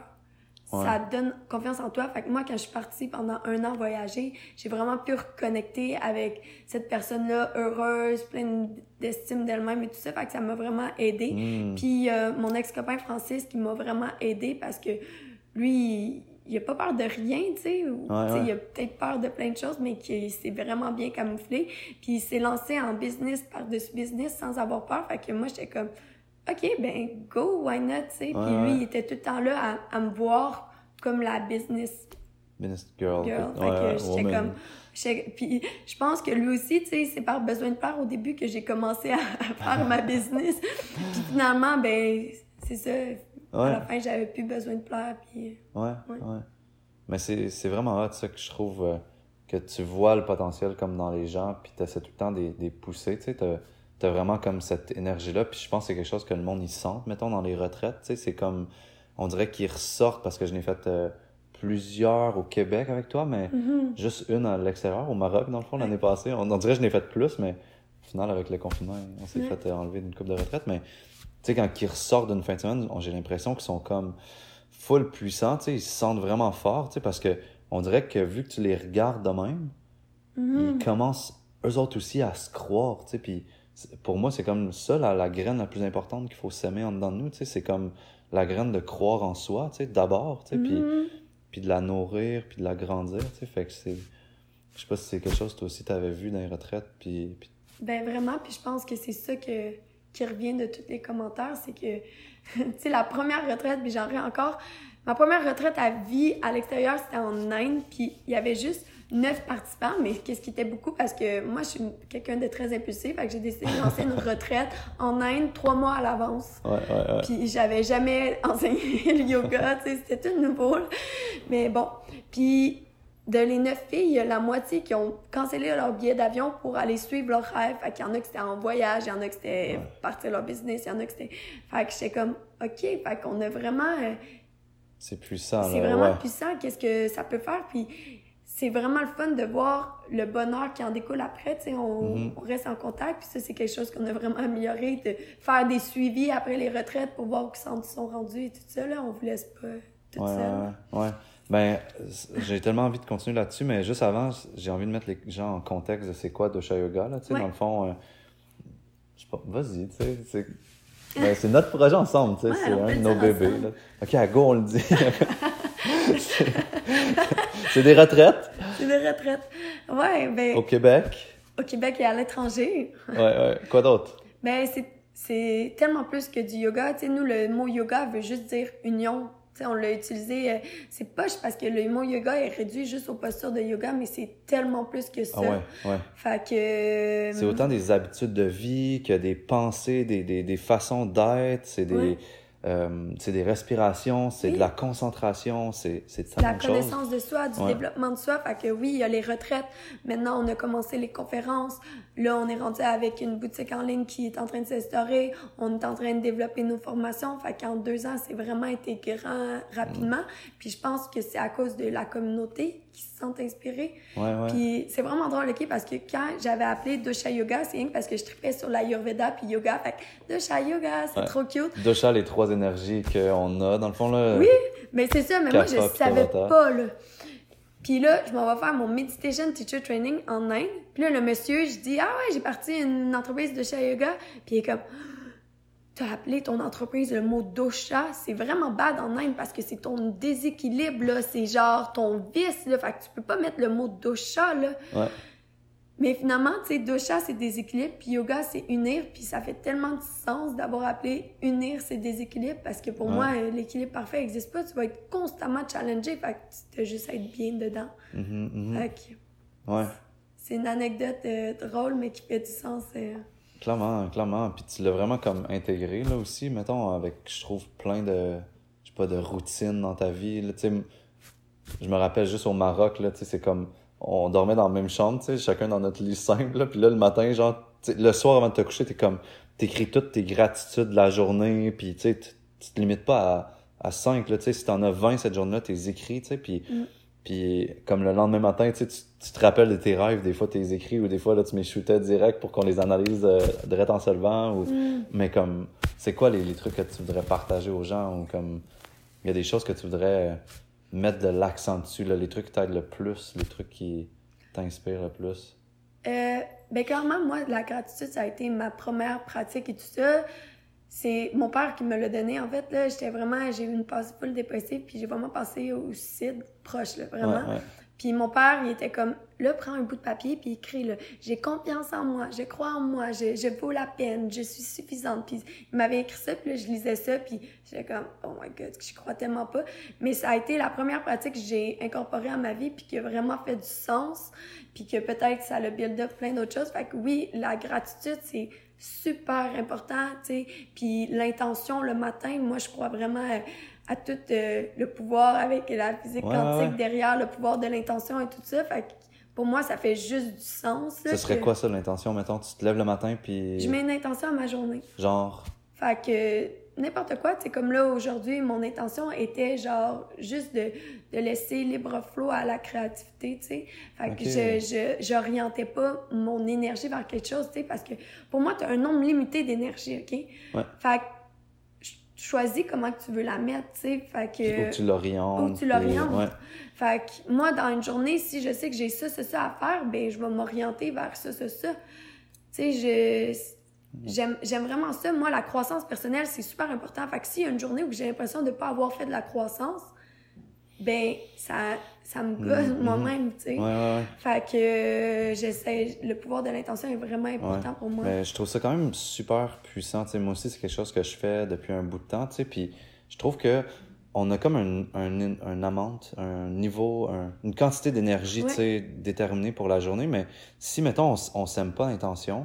[SPEAKER 1] Ouais.
[SPEAKER 2] ça donne confiance en toi. Fait que moi, quand je suis partie pendant un an voyager, j'ai vraiment pu reconnecter avec cette personne-là heureuse, pleine d'estime d'elle-même et tout ça. Fait que ça m'a vraiment aidé.
[SPEAKER 1] Hmm.
[SPEAKER 2] Puis euh, mon ex-copain Francis qui m'a vraiment aidé parce que lui, il, a pas peur de rien, tu sais. ou,
[SPEAKER 1] Ouais,
[SPEAKER 2] tu sais,
[SPEAKER 1] ouais.
[SPEAKER 2] Il a peut-être peur de plein de choses, mais qui s'est vraiment bien camouflé. Puis il s'est lancé en business par-dessus business sans avoir peur. Fait que moi, j'étais comme, OK, ben go, why not, tu sais. Puis
[SPEAKER 1] Ouais,
[SPEAKER 2] lui, il était tout le temps là à, à me voir comme la business
[SPEAKER 1] Minister girl,
[SPEAKER 2] girl. Fait que j'étais comme... Puis je pense que lui aussi, tu sais, c'est par besoin de peur au début que j'ai commencé à, à faire ma business. Puis finalement, ben, c'est ça. À la fin, j'avais plus besoin de pleurs. Puis...
[SPEAKER 1] ouais
[SPEAKER 2] Ouais.
[SPEAKER 1] ouais mais c'est c'est vraiment hot ça que je trouve euh, que tu vois le potentiel comme dans les gens puis tu essaies tout le temps des des pousser tu sais t'as vraiment comme cette énergie là puis je pense que c'est quelque chose que le monde y sent mettons dans les retraites tu sais c'est comme on dirait qu'ils ressortent parce que je n'ai fait euh, plusieurs au Québec avec toi mais
[SPEAKER 2] Mhm.
[SPEAKER 1] Juste une à l'extérieur, au Maroc, dans le fond, l'année passée. On, on dirait que je n'ai fait plus, mais au final, avec le confinement, on s'est
[SPEAKER 2] Ouais.
[SPEAKER 1] fait euh, enlever d'une coupe de retraite. Mais tu sais, quand ils ressortent d'une fin de semaine, on- j'ai l'impression qu'ils sont comme full puissants, tu sais, ils se sentent vraiment forts, tu sais, parce que on dirait que vu que tu les regardes de même,
[SPEAKER 2] Mhm.
[SPEAKER 1] ils commencent eux autres aussi à se croire, tu sais, puis pour moi, c'est comme ça la, la graine la plus importante qu'il faut s'aimer en dedans de nous, tu sais, c'est comme la graine de croire en soi, tu sais, d'abord, tu sais, puis puis de la nourrir, puis de la grandir, tu sais, fait que c'est... Je sais pas si c'est quelque chose que toi aussi t'avais vu dans les retraites, puis... puis-
[SPEAKER 2] Ben vraiment, puis je pense que c'est ça que, qui revient de tous les commentaires, c'est que, tu sais, la première retraite, puis j'en ai encore, ma première retraite à vie à l'extérieur, c'était en Inde, puis il y avait juste neuf participants, mais qu'est-ce qui était beaucoup, parce que moi, je suis quelqu'un de très impulsif, fait que j'ai décidé de lancer une retraite en Inde trois mois à l'avance.
[SPEAKER 1] Ouais, ouais, ouais.
[SPEAKER 2] Puis j'avais jamais enseigné le yoga, tu sais, c'était tout nouveau. Mais bon, puis de les neuf filles, il y a la moitié qui ont cancellé leur billet d'avion pour aller suivre leur rêve. Fait qu'il y en a qui c'était en voyage, il y en a qui c'était partir leur business, il y en a qui c'était... Fait que j'étais comme, OK, fait qu'on a vraiment... euh,
[SPEAKER 1] C'est puissant,
[SPEAKER 2] c'est vraiment
[SPEAKER 1] ouais.
[SPEAKER 2] puissant, qu'est-ce que ça peut faire? Puis c'est vraiment le fun de voir le bonheur qui en découle après. Tu sais, on,
[SPEAKER 1] Mhm.
[SPEAKER 2] on reste en contact. Puis ça, c'est quelque chose qu'on a vraiment amélioré, de faire des suivis après les retraites pour voir où ils sont, rendus et tout ça. Là, on vous laisse pas tout
[SPEAKER 1] Ouais,
[SPEAKER 2] seul.
[SPEAKER 1] ouais, ouais. Ben, j'ai tellement envie de continuer là-dessus, mais juste avant, j'ai envie de mettre les gens en contexte de c'est quoi Dosha Yoga, là, tu sais, dans le fond... euh, je sais pas, vas-y, tu sais, c'est... Ben, c'est notre projet ensemble, tu sais, c'est un de nos bébés, là. OK, à go, on le dit. C'est- des retraites?
[SPEAKER 2] C'est des retraites. Ouais, ben,
[SPEAKER 1] au Québec?
[SPEAKER 2] au Québec et à l'étranger.
[SPEAKER 1] Ouais, ouais. Quoi d'autre?
[SPEAKER 2] Ben, c'est, c'est tellement plus que du yoga. Tu sais, nous, le mot yoga veut juste dire union. sais, on l'a utilisé, euh, c'est poche parce que le mot yoga est réduit juste aux postures de yoga, mais c'est tellement plus que ça.
[SPEAKER 1] Ah ouais, ouais.
[SPEAKER 2] Fait que...
[SPEAKER 1] C'est autant des habitudes de vie que des pensées, des, des, des façons d'être, c'est des...
[SPEAKER 2] Ouais.
[SPEAKER 1] Euh, c'est des respirations, c'est
[SPEAKER 2] Oui.
[SPEAKER 1] de la concentration, c'est
[SPEAKER 2] la
[SPEAKER 1] de choses.
[SPEAKER 2] connaissance de soi, du
[SPEAKER 1] Ouais.
[SPEAKER 2] développement de soi. Fait que oui, il y a les retraites. Maintenant, on a commencé les conférences. Là, on est rendu avec une boutique en ligne qui est en train de s'instaurer. On est en train de développer nos formations. Fait qu'en deux ans, c'est vraiment été grand rapidement. Puis je pense que c'est à cause de la communauté qui se sent inspirée.
[SPEAKER 1] Ouais, ouais.
[SPEAKER 2] Puis c'est vraiment drôle, OK, parce que quand j'avais appelé Dosha Yoga, c'est rien parce que je tripais sur l'Ayurveda puis yoga. Fait que Dosha Yoga, c'est
[SPEAKER 1] Ouais.
[SPEAKER 2] trop cute.
[SPEAKER 1] Dosha, les trois énergies qu'on a, dans le fond, là.
[SPEAKER 2] Oui, mais c'est ça, mais moi, je savais pas, là. Puis là, je m'en vais faire mon Meditation Teacher Training en Inde. Puis là, le monsieur, je dis, ah ouais, j'ai parti une entreprise de Dosha Yoga. Puis il est comme, t'as appelé ton entreprise le mot dosha, c'est vraiment bad en Inde parce que c'est ton déséquilibre, là. C'est genre ton vice, là. Fait que tu peux pas mettre le mot dosha, là.
[SPEAKER 1] Ouais.
[SPEAKER 2] Mais finalement, tu sais, dosha, c'est déséquilibre, puis yoga, c'est unir, puis ça fait tellement de sens d'avoir appelé unir, c'est déséquilibre, parce que pour
[SPEAKER 1] Ouais.
[SPEAKER 2] moi, euh, l'équilibre parfait n'existe pas. Tu vas être constamment challengé, fait que tu dois juste être bien dedans. Fait que
[SPEAKER 1] Ouais.
[SPEAKER 2] c'est une anecdote euh, drôle, mais qui fait du sens. euh.
[SPEAKER 1] Clairement, clairement. Puis tu l'as vraiment comme intégré, là, aussi, mettons, avec, je trouve, plein de, je sais pas, de routines dans ta vie, tu sais. Je me rappelle juste au Maroc, là, tu sais, c'est comme, on dormait dans la même chambre, tu sais, chacun dans notre lit simple, là, puis là, le matin, genre, le soir avant de te coucher, t'es comme, t'écris toutes tes gratitudes de la journée, puis tu sais, tu te limites pas à, à 5, là, tu sais, si t'en as 20 cette journée-là, t'es écrit, tu sais, puis...
[SPEAKER 2] Mm.
[SPEAKER 1] Puis comme le lendemain matin, tu, sais, tu, tu te rappelles de tes rêves, des fois t'es écrits ou des fois là tu shooté direct pour qu'on les analyse euh, direct en se levant. Ou...
[SPEAKER 2] Mm.
[SPEAKER 1] Mais comme, c'est quoi les, les trucs que tu voudrais partager aux gens ou comme, il y a des choses que tu voudrais mettre de l'accent dessus, là, les trucs qui t'aident le plus, les trucs qui t'inspirent le plus?
[SPEAKER 2] Euh, ben clairement, moi, la gratitude, ça a été ma première pratique et tout ça. C'est mon père qui me l'a donné. En fait, là, j'étais vraiment, j'ai eu une passe full dépressive, puis j'ai vraiment passé au suicide proche, là, vraiment.
[SPEAKER 1] Ouais, ouais.
[SPEAKER 2] Puis mon père, il était comme, là, prends un bout de papier, puis écris, là, j'ai confiance en moi, je crois en moi, je, je vaux la peine, je suis suffisante. Puis il m'avait écrit ça, puis là, je lisais ça, puis j'étais comme, oh my god, je crois tellement pas. Mais ça a été la première pratique que j'ai incorporée à ma vie, puis qui a vraiment fait du sens, puis que peut-être ça le build up plein d'autres choses. Fait que oui, la gratitude, c'est super important, tu sais. Puis l'intention le matin, moi, je crois vraiment à, à tout euh, le pouvoir avec la physique
[SPEAKER 1] Ouais,
[SPEAKER 2] quantique
[SPEAKER 1] ouais.
[SPEAKER 2] derrière, le pouvoir de l'intention et tout ça. Fait que pour moi, ça fait juste du sens. là,
[SPEAKER 1] Ce serait
[SPEAKER 2] que
[SPEAKER 1] quoi ça l'intention, mettons, tu te lèves le matin puis
[SPEAKER 2] Je mets une intention à ma journée.
[SPEAKER 1] genre,
[SPEAKER 2] Fait que n'importe quoi, sais, comme là aujourd'hui, mon intention était genre juste de, de laisser libre flow à la créativité, tu sais. Fait que je, je, j'orientais pas mon énergie vers quelque chose, tu sais, parce que pour moi, tu as un nombre limité d'énergie, OK?
[SPEAKER 1] Ouais.
[SPEAKER 2] Fait que choisis comment que tu veux la mettre, tu sais. Fait que.
[SPEAKER 1] tu l'orientes.
[SPEAKER 2] où tu l'orientes.
[SPEAKER 1] Ouais.
[SPEAKER 2] Fait que moi, dans une journée, si je sais que j'ai ça, ça, ça à faire, ben je vais m'orienter vers ça, ça, ça. Tu sais, je... J'aime, vraiment ça. Moi, la croissance personnelle, c'est super important. Fait que s'il y a une journée où j'ai l'impression de pas avoir fait de la croissance, ben ça, ça me gosse
[SPEAKER 1] Mhm,
[SPEAKER 2] moi-même, tu sais.
[SPEAKER 1] Ouais, ouais, ouais.
[SPEAKER 2] Fait que euh, j'essaie... Le pouvoir de l'intention est vraiment important pour moi.
[SPEAKER 1] Mais je trouve ça quand même super puissant. Tu sais, moi aussi, c'est quelque chose que je fais depuis un bout de temps. Tu sais, puis je trouve que on a comme un, un, un amount, un niveau, un- une quantité d'énergie tu sais, déterminée pour la journée. Mais si, mettons, on, on s'aime pas l'intention,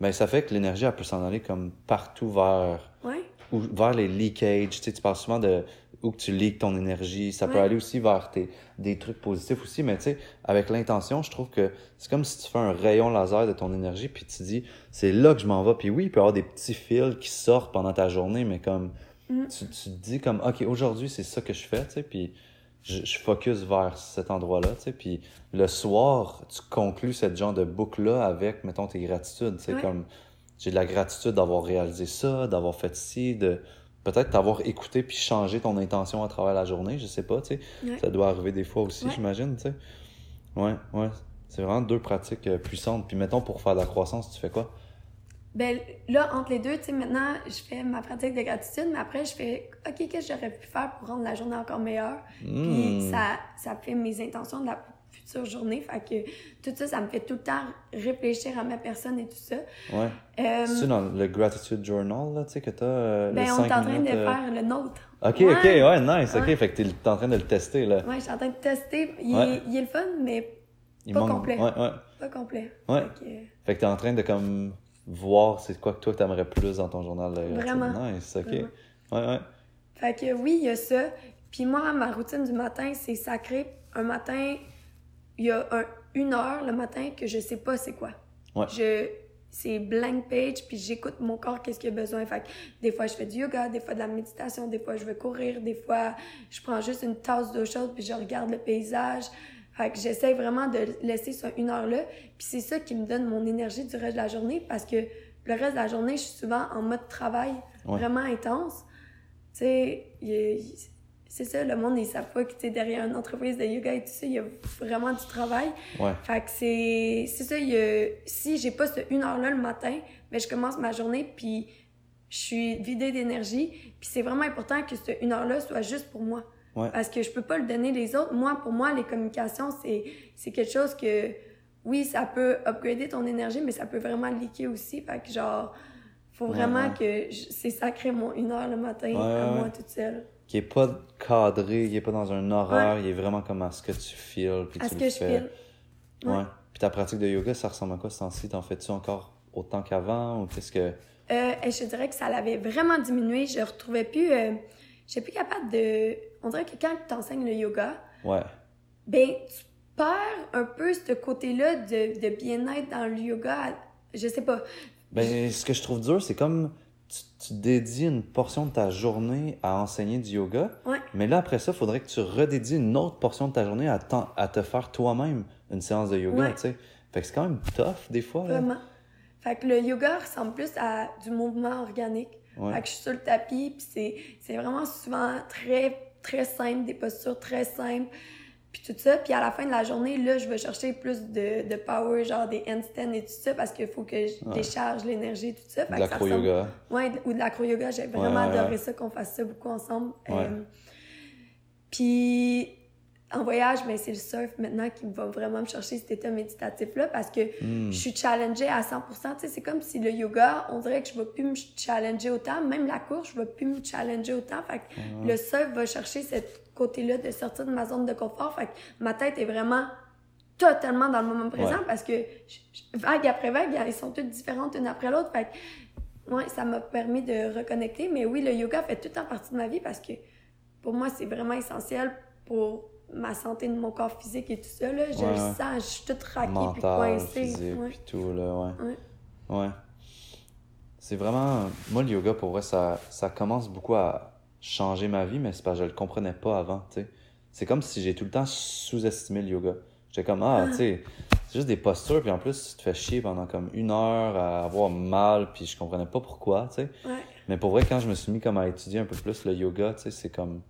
[SPEAKER 1] ben ça fait que l'énergie, elle peut s'en aller comme partout vers,
[SPEAKER 2] Ouais.
[SPEAKER 1] ou vers les leakages. Tu sais, tu parles souvent de où que tu leaks ton énergie. Ça peut aller aussi vers tes, des trucs positifs aussi. Mais tu sais, avec l'intention, je trouve que c'est comme si tu fais un rayon laser de ton énergie, puis tu dis, c'est là que je m'en vais. Puis oui, il peut y avoir des petits fils qui sortent pendant ta journée, mais comme
[SPEAKER 2] Mm.
[SPEAKER 1] tu, tu te dis comme, OK, aujourd'hui, c'est ça que je fais, tu sais, puis je, je focus vers cet endroit-là, tu sais, puis le soir, tu conclus cette genre de boucle-là avec, mettons, tes gratitudes, tu sais,
[SPEAKER 2] Ouais.
[SPEAKER 1] comme, j'ai de la gratitude d'avoir réalisé ça, d'avoir fait ci, de peut-être t'avoir écouté puis changé ton intention à travers la journée, je sais pas, tu sais,
[SPEAKER 2] Ouais.
[SPEAKER 1] ça doit arriver des fois aussi,
[SPEAKER 2] Ouais.
[SPEAKER 1] j'imagine, tu sais. Ouais, ouais, c'est vraiment deux pratiques euh, puissantes, puis mettons, pour faire de la croissance, tu fais quoi?
[SPEAKER 2] Ben là, entre les deux, tu sais, maintenant, je fais ma pratique de gratitude, mais après, je fais, OK, qu'est-ce que j'aurais pu faire pour rendre la journée encore meilleure? Puis
[SPEAKER 1] Hmm.
[SPEAKER 2] ça, ça fait mes intentions de la future journée. Fait que tout ça, ça me fait tout le temps réfléchir à ma personne et tout ça.
[SPEAKER 1] Ouais.
[SPEAKER 2] Euh,
[SPEAKER 1] C'est dans le Gratitude Journal, là, tu sais, que t'as. euh,
[SPEAKER 2] ben, on est en train de
[SPEAKER 1] euh,
[SPEAKER 2] faire le nôtre.
[SPEAKER 1] Ok,
[SPEAKER 2] Ouais.
[SPEAKER 1] ok, ouais, nice, ok.
[SPEAKER 2] Ouais.
[SPEAKER 1] Fait que t'es en train de le tester, là.
[SPEAKER 2] Ouais, je suis en train de tester. Il,
[SPEAKER 1] Ouais.
[SPEAKER 2] est, il est le fun, mais
[SPEAKER 1] Il
[SPEAKER 2] Pas
[SPEAKER 1] manque-
[SPEAKER 2] complet.
[SPEAKER 1] Ouais, ouais.
[SPEAKER 2] pas complet.
[SPEAKER 1] Ouais.
[SPEAKER 2] Fait que,
[SPEAKER 1] Fait que t'es en train de comme voir c'est quoi que toi t'aimerais plus dans ton journal gratitude.
[SPEAKER 2] Vraiment.
[SPEAKER 1] Nice, ok.
[SPEAKER 2] Vraiment.
[SPEAKER 1] Ouais, ouais.
[SPEAKER 2] Fait que oui, il y a ça. Puis moi, ma routine du matin, c'est sacré. Un matin, il y a un- une heure le matin que je sais pas c'est quoi.
[SPEAKER 1] Ouais.
[SPEAKER 2] Je c'est blank page puis j'écoute mon corps qu'est-ce qu'il a besoin fait que des fois je fais du yoga des fois de la méditation des fois je vais courir des fois je prends juste une tasse d'eau chaude puis je regarde le paysage fait que j'essaie vraiment de laisser ça une heure là puis c'est ça qui me donne mon énergie du reste de la journée parce que le reste de la journée je suis souvent en mode travail
[SPEAKER 1] Ouais.
[SPEAKER 2] vraiment intense tu sais, c'est ça, le monde, ils savent pas que, tu derrière une entreprise de yoga et tout ça, il y a vraiment du travail.
[SPEAKER 1] Ouais.
[SPEAKER 2] Fait que c'est, c'est ça, il y a- si j'ai pas cette une heure-là le matin, ben, je commence ma journée, puis je suis vidée d'énergie. Puis c'est vraiment important que cette une heure-là soit juste pour moi.
[SPEAKER 1] Ouais.
[SPEAKER 2] Parce que je peux pas le donner les autres. Moi, pour moi, les communications, c'est, c'est quelque chose que, oui, ça peut upgrader ton énergie, mais ça peut vraiment leaker aussi. Fait que genre, faut vraiment
[SPEAKER 1] ouais.
[SPEAKER 2] que je- c'est sacré mon une heure le matin à moi toute seule.
[SPEAKER 1] Qui est pas cadré, qui est pas dans un horaire, il est vraiment comme à ce que tu files. Puis
[SPEAKER 2] À
[SPEAKER 1] tu
[SPEAKER 2] ce
[SPEAKER 1] le
[SPEAKER 2] que je
[SPEAKER 1] fais.
[SPEAKER 2] file.
[SPEAKER 1] Ouais.
[SPEAKER 2] Ouais.
[SPEAKER 1] Puis ta pratique de yoga, ça ressemble à quoi ce temps-ci? T'en fais-tu encore autant qu'avant ou qu'est-ce que?
[SPEAKER 2] Euh, je dirais que ça l'avait vraiment diminué. Je retrouvais plus. Euh, j'étais plus capable de. On dirait que quand tu enseignes le yoga,
[SPEAKER 1] Ouais.
[SPEAKER 2] ben, tu perds un peu ce côté-là de, de bien-être dans le yoga. Je sais pas.
[SPEAKER 1] Ben, ce que je trouve dur, c'est comme tu, dédies une portion de ta journée à enseigner du yoga,
[SPEAKER 2] Ouais.
[SPEAKER 1] mais là, après ça, il faudrait que tu redédies une autre portion de ta journée à, te faire toi-même une séance de yoga,
[SPEAKER 2] Ouais.
[SPEAKER 1] tu sais. Fait que c'est quand même tough, des fois, là.
[SPEAKER 2] Vraiment. Fait que le yoga ressemble plus à du mouvement organique.
[SPEAKER 1] Ouais.
[SPEAKER 2] Fait que je suis sur le tapis, puis c'est, c'est vraiment souvent très, très simple, des postures très simples, puis tout ça. Puis à la fin de la journée, là, je vais chercher plus de, de power, genre des handstands et tout ça, parce qu'il faut que je
[SPEAKER 1] Ouais.
[SPEAKER 2] décharge l'énergie et tout ça. Fait
[SPEAKER 1] De
[SPEAKER 2] ressemble-
[SPEAKER 1] l'acro-yoga.
[SPEAKER 2] Ouais, ou de l'acro-yoga. J'ai vraiment
[SPEAKER 1] Ouais,
[SPEAKER 2] adoré ça, qu'on fasse ça beaucoup ensemble. Euh, puis en voyage, ben, c'est le surf maintenant qui va vraiment me chercher cet état méditatif-là parce que
[SPEAKER 1] Hmm.
[SPEAKER 2] je suis challengée à 100%. Tu sais, c'est comme si le yoga, on dirait que je ne vais plus me challenger autant. Même la course, je ne vais plus me challenger autant. Fait que le surf va chercher ce côté-là de sortir de ma zone de confort. Fait que ma tête est vraiment totalement dans le moment présent
[SPEAKER 1] Ouais.
[SPEAKER 2] parce que je- vague après vague, elles sont toutes différentes une après l'autre. Fait que, ouais, ça m'a permis de reconnecter. Mais oui, le yoga fait tout le temps partie de ma vie parce que pour moi, c'est vraiment essentiel pour ma santé de mon corps physique et tout ça. Là. Je
[SPEAKER 1] Ouais,
[SPEAKER 2] le sens, je suis toute raquée puis coincée.
[SPEAKER 1] physique,
[SPEAKER 2] Ouais.
[SPEAKER 1] puis tout, là, ouais.
[SPEAKER 2] Ouais.
[SPEAKER 1] Ouais. C'est vraiment. Moi, le yoga, pour vrai, ça, ça commence beaucoup à changer ma vie, mais c'est parce que je le comprenais pas avant, tu sais. C'est comme si j'ai tout le temps sous-estimé le yoga. J'étais comme, ah, tu sais, c'est juste des postures, puis en plus, tu te fais chier pendant comme une heure à avoir mal, puis je comprenais pas pourquoi, tu sais.
[SPEAKER 2] Ouais.
[SPEAKER 1] Mais pour vrai, quand je me suis mis comme à étudier un peu plus le yoga, tu sais, c'est comme.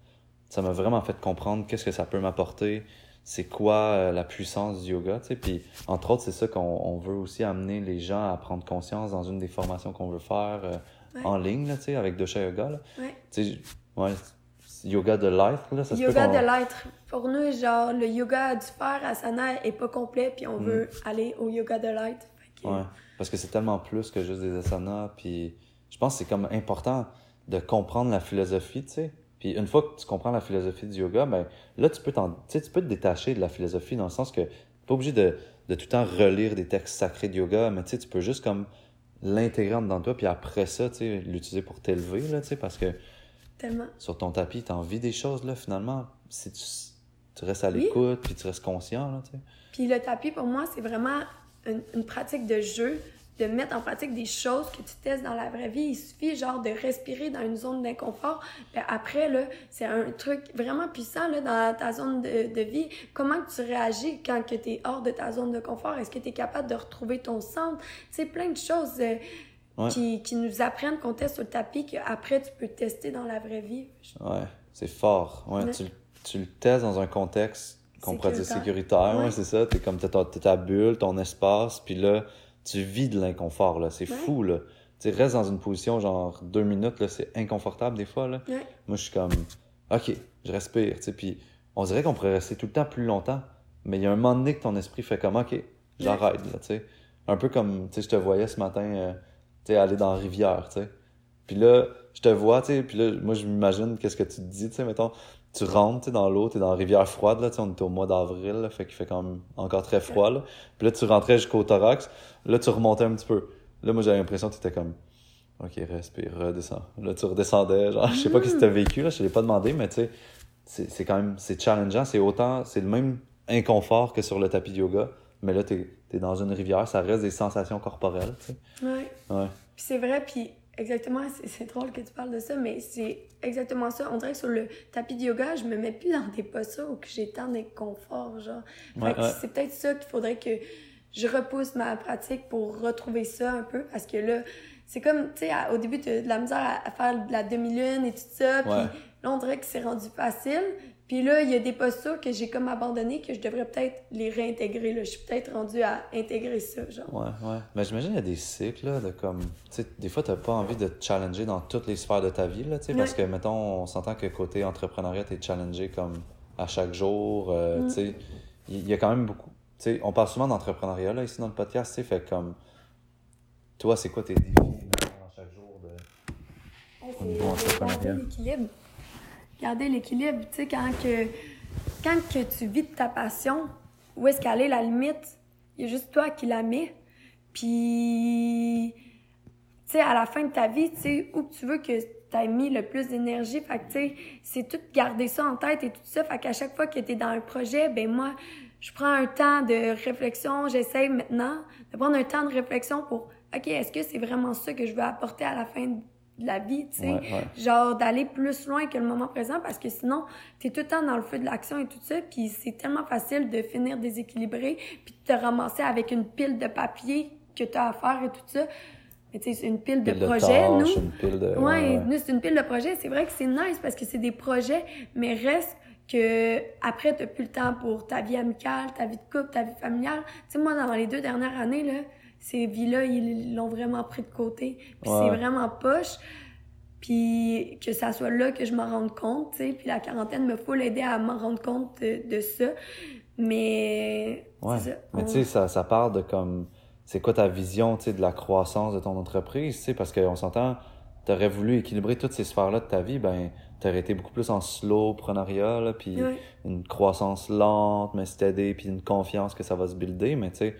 [SPEAKER 1] Ça m'a vraiment fait comprendre qu'est-ce que ça peut m'apporter, c'est quoi euh, la puissance du yoga, tu sais. Puis, entre autres, c'est ça qu'on on veut aussi amener les gens à prendre conscience dans une des formations qu'on veut faire euh,
[SPEAKER 2] Ouais.
[SPEAKER 1] en ligne, là, tu sais, avec Dosha Yoga, là.
[SPEAKER 2] Ouais.
[SPEAKER 1] Tu sais, ouais, c'est yoga de l'être, là, ça
[SPEAKER 2] Yoga de l'être. Pour nous, genre, le yoga du faire asana est pas complet, puis on veut aller au yoga de l'être. Que-
[SPEAKER 1] Mm. Ouais, parce que c'est tellement plus que juste des asanas, puis je pense que c'est comme important de comprendre la philosophie, tu sais. Puis une fois que tu comprends la philosophie du yoga, ben là, tu peux, t'en- tu peux te détacher de la philosophie dans le sens que tu pas obligé de, de tout le temps relire des textes sacrés de yoga, mais tu peux juste comme l'intégrer dans toi, puis après ça, l'utiliser pour t'élever, là, parce que
[SPEAKER 2] Tellement.
[SPEAKER 1] sur ton tapis, tu envie des choses, là, finalement, si tu, tu restes à
[SPEAKER 2] Oui.
[SPEAKER 1] l'écoute, puis tu restes conscient, là, tu.
[SPEAKER 2] Puis le tapis, pour moi, c'est vraiment une, une pratique de jeu, de mettre en pratique des choses que tu testes dans la vraie vie. Il suffit, genre, de respirer dans une zone d'inconfort. Puis après, là, c'est un truc vraiment puissant, là, dans ta zone de, de vie. Comment tu réagis quand que tu es hors de ta zone de confort? Est-ce que tu es capable de retrouver ton centre? Tu sais, plein de choses euh,
[SPEAKER 1] Ouais.
[SPEAKER 2] qui, qui nous apprennent qu'on teste sur le tapis, qu'après, tu peux tester dans la vraie vie.
[SPEAKER 1] Ouais, c'est fort. Ouais,
[SPEAKER 2] Ouais.
[SPEAKER 1] Tu, tu le testes dans un contexte qu'on pourrait dire
[SPEAKER 2] Sécuritaire.
[SPEAKER 1] Ouais,
[SPEAKER 2] Ouais.
[SPEAKER 1] c'est ça. T'es comme, t'as ta, t'as ta bulle, ton espace, puis là, tu vis de l'inconfort, là. C'est
[SPEAKER 2] Ouais.
[SPEAKER 1] fou, là. Tu sais, reste dans une position, genre, deux minutes, là, c'est inconfortable des fois, là.
[SPEAKER 2] Ouais.
[SPEAKER 1] Moi, je suis comme, OK, je respire, tu sais, puis on dirait qu'on pourrait rester tout le temps plus longtemps. Mais il y a un moment donné que ton esprit fait comme, OK, j'arrête, là, tu sais. Un peu comme, tu sais, je te voyais ce matin, euh, tu sais, aller dans la rivière, tu sais. Puis là, je te vois, tu sais, puis là, moi, je m'imagine qu'est-ce que tu te dis, tu sais, mettons, tu rentres, dans l'eau, t'es dans la rivière froide, là, on est au mois d'avril, fait qu'il fait quand même encore très froid, là. Puis là, tu rentrais jusqu'au thorax, là, tu remontais un petit peu. Là, moi, j'avais l'impression que t'étais comme, OK, respire, redescends. Là, tu redescendais, genre, je sais pas ce que t'as vécu, là, je te l'ai pas demandé, mais tu sais, c'est c'est quand même, c'est challengeant, c'est autant, c'est le même inconfort que sur le tapis de yoga, mais là, t'es es dans une rivière, ça reste des sensations corporelles, tu sais.
[SPEAKER 2] Ouais.
[SPEAKER 1] Ouais.
[SPEAKER 2] Puis c'est vrai, puis exactement, c'est- drôle que tu parles de ça, mais c'est exactement ça. On dirait que sur le tapis de yoga, je me mets plus dans des postures où que j'ai tant d'inconfort, genre. Fait
[SPEAKER 1] Ouais,
[SPEAKER 2] que
[SPEAKER 1] ouais.
[SPEAKER 2] c'est peut-être ça qu'il faudrait que je repousse ma pratique pour retrouver ça un peu, parce que là, c'est comme, tu sais, au début, tu de la misère à, à faire de la demi-lune et tout ça, puis là, on dirait que c'est rendu facile. Puis là, il y a des postures que j'ai comme abandonnées que je devrais peut-être les réintégrer, là. Je suis peut-être rendue à intégrer ça, genre.
[SPEAKER 1] Ouais, ouais. Mais j'imagine qu'il y a des cycles, là, de comme. Tu sais, des fois, t'as pas envie de te challenger dans toutes les sphères de ta vie, là, tu sais, parce que, mettons, on s'entend que côté entrepreneuriat, t'es challengé comme à chaque jour, euh,
[SPEAKER 2] Mm.
[SPEAKER 1] tu sais. Il y a quand même beaucoup. Tu sais, on parle souvent d'entrepreneuriat, là, ici dans le podcast, tu sais, fait comme. Toi, c'est quoi tes défis, dans chaque jour de.
[SPEAKER 2] Ouais,
[SPEAKER 1] Au niveau
[SPEAKER 2] c'est
[SPEAKER 1] entrepreneurial?
[SPEAKER 2] Garder l'équilibre. Tu sais, quand que, quand que tu vis de ta passion, où est-ce qu'elle est la limite? Il y a juste toi qui la mets. Puis, tu sais, à la fin de ta vie, tu sais, où tu veux que tu aies mis le plus d'énergie. Fait que, tu sais, c'est tout garder ça en tête et tout ça. Fait qu'à chaque fois que tu es dans un projet, ben moi, je prends un temps de réflexion. J'essaie maintenant de prendre un temps de réflexion pour, OK, est-ce que c'est vraiment ça que je veux apporter à la fin de la vie, tu sais?
[SPEAKER 1] Ouais, ouais.
[SPEAKER 2] Genre d'aller plus loin que le moment présent parce que sinon, t'es tout le temps dans le feu de l'action et tout ça. Puis c'est tellement facile de finir déséquilibré puis de te ramasser avec une pile de papier que t'as à faire et tout ça. Mais tu sais, c'est une pile de projets,
[SPEAKER 1] tâches,
[SPEAKER 2] nous.
[SPEAKER 1] une pile de.
[SPEAKER 2] Ouais, nous, c'est une pile de projets. C'est vrai que c'est nice parce que c'est des projets, mais reste que après, t'as plus le temps pour ta vie amicale, ta vie de couple, ta vie familiale. Tu sais, moi, dans les deux dernières années, là, ces vies-là, ils l'ont vraiment pris de côté. Puis
[SPEAKER 1] Ouais.
[SPEAKER 2] c'est vraiment poche. Puis que ça soit là que je m'en rende compte, tu sais. Puis la quarantaine me faut l'aider à m'en rendre compte de, de ça. Mais
[SPEAKER 1] Ouais.
[SPEAKER 2] ça.
[SPEAKER 1] Mais tu sais, ça, ça part de comme. C'est quoi ta vision, tu sais, de la croissance de ton entreprise, tu sais, parce qu'on s'entend, t'aurais voulu équilibrer toutes ces sphères-là de ta vie, ben, t'aurais été beaucoup plus en slow-preneuriat, là, puis
[SPEAKER 2] Ouais.
[SPEAKER 1] une croissance lente, mais steady, puis une confiance que ça va se builder, mais tu sais,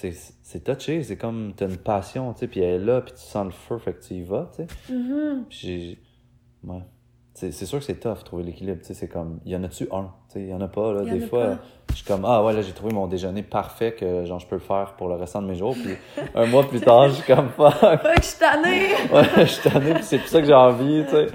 [SPEAKER 1] c'est, c'est touché, c'est comme, t'as une passion, tu sais, puis elle est là, puis tu sens le feu, fait que tu y vas, tu sais. J'ai. Ouais. C'est c'est sûr que c'est tough, trouver l'équilibre. Tu sais, c'est comme. Il y en a-tu un? Tu sais, il y en a pas, là.
[SPEAKER 2] Y
[SPEAKER 1] Des fois, je suis comme, ah ouais, là, j'ai trouvé mon déjeuner parfait que, genre, je peux le faire pour le restant de mes jours. Puis un mois plus tard, je suis comme, fuck.
[SPEAKER 2] Je suis tannée!
[SPEAKER 1] Ouais, je suis tanné, puis c'est pour ça que j'ai envie, tu sais.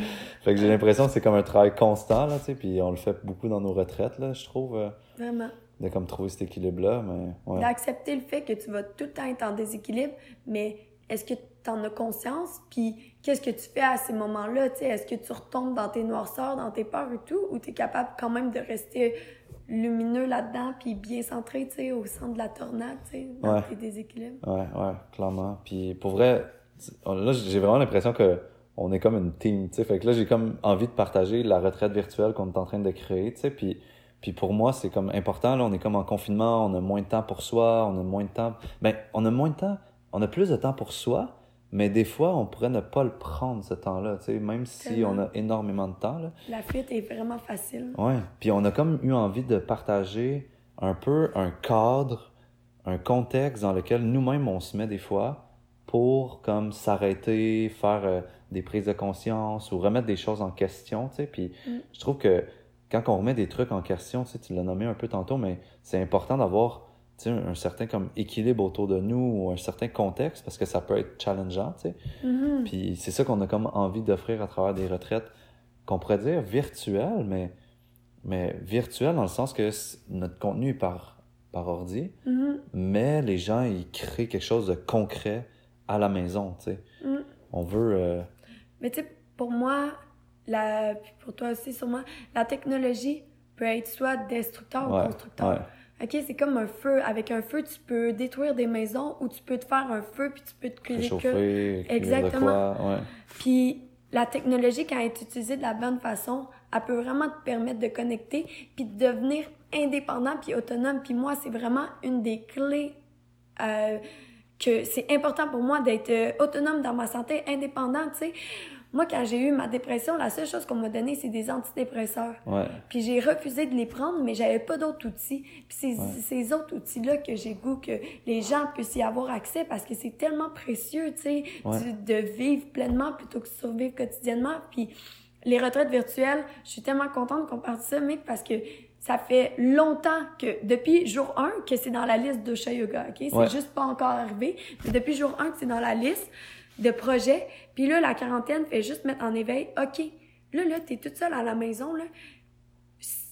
[SPEAKER 1] Fait que j'ai l'impression que c'est comme un travail constant, là, tu sais. Puis on le fait beaucoup dans nos retraites, là, je trouve. euh,
[SPEAKER 2] Vraiment.
[SPEAKER 1] De comme trouver cet équilibre-là, mais. Ouais.
[SPEAKER 2] d'accepter le fait que tu vas tout le temps être en déséquilibre, mais est-ce que tu en as conscience? Puis qu'est-ce que tu fais à ces moments-là? Est-ce que tu retombes dans tes noirceurs, dans tes peurs et tout, ou tu es capable quand même de rester lumineux là-dedans, puis bien centré au centre de la tornade, dans
[SPEAKER 1] Ouais.
[SPEAKER 2] tes déséquilibres?
[SPEAKER 1] Ouais, ouais, clairement. Puis pour vrai, là, j'ai vraiment l'impression que on est comme une team, tu sais. Fait que là, j'ai comme envie de partager la retraite virtuelle qu'on est en train de créer, tu sais. Puis, puis pour moi, c'est comme important, là, on est comme en confinement, on a moins de temps pour soi, on a moins de temps... Ben, on a moins de temps, on a plus de temps pour soi, mais des fois, on pourrait ne pas le prendre, ce temps-là, tu sais, même si on a énormément de temps, là.
[SPEAKER 2] La fuite est vraiment facile.
[SPEAKER 1] Ouais. Puis on a comme eu envie de partager un peu un cadre, un contexte dans lequel nous-mêmes on se met des fois pour comme s'arrêter, faire euh, des prises de conscience ou remettre des choses en question, tu sais. Puis
[SPEAKER 2] Mm.
[SPEAKER 1] je trouve que quand on remet des trucs en question, tu sais, tu l'as nommé un peu tantôt, mais c'est important d'avoir tu sais, un, certain comme équilibre autour de nous ou un certain contexte parce que ça peut être challengeant, tu sais.
[SPEAKER 2] Mhm.
[SPEAKER 1] Puis c'est ça qu'on a comme envie d'offrir à travers des retraites qu'on pourrait dire virtuelles, mais, mais virtuelles dans le sens que notre contenu est par, par ordi,
[SPEAKER 2] Mhm.
[SPEAKER 1] mais les gens, ils créent quelque chose de concret à la maison, tu sais.
[SPEAKER 2] Mhm.
[SPEAKER 1] On veut... euh,
[SPEAKER 2] Mais tu sais, pour moi, la, pour toi aussi sûrement, la technologie peut être soit destructeur ou constructeur.
[SPEAKER 1] ouais,
[SPEAKER 2] OK, c'est comme un feu. Avec un feu, tu peux détruire des maisons ou tu peux te faire un feu puis tu peux te créer que...
[SPEAKER 1] écrire de
[SPEAKER 2] Exactement.
[SPEAKER 1] quoi, ouais.
[SPEAKER 2] Puis la technologie, quand elle est utilisée de la bonne façon, elle peut vraiment te permettre de connecter, puis de devenir indépendant puis autonome. Puis moi, c'est vraiment une des clés euh, que c'est important pour moi d'être euh, autonome dans ma santé, indépendante, tu sais. Moi, quand j'ai eu ma dépression, la seule chose qu'on m'a donné, c'est des antidépresseurs.
[SPEAKER 1] Ouais.
[SPEAKER 2] Puis j'ai refusé de les prendre, mais j'avais pas d'autres outils. Puis c'est ces autres outils-là que j'ai goût que les gens puissent y avoir accès parce que c'est tellement précieux, tu sais, de vivre pleinement plutôt que de survivre quotidiennement. Puis les retraites virtuelles, je suis tellement contente qu'on parle de ça, mec, parce que ça fait longtemps que, depuis jour 1, que c'est dans la liste d'Osha Yoga, OK? C'est juste pas encore arrivé. Mais depuis jour 1 que c'est dans la liste de projets. Puis là, la quarantaine fait juste mettre en éveil, OK, là, là, t'es toute seule à la maison, là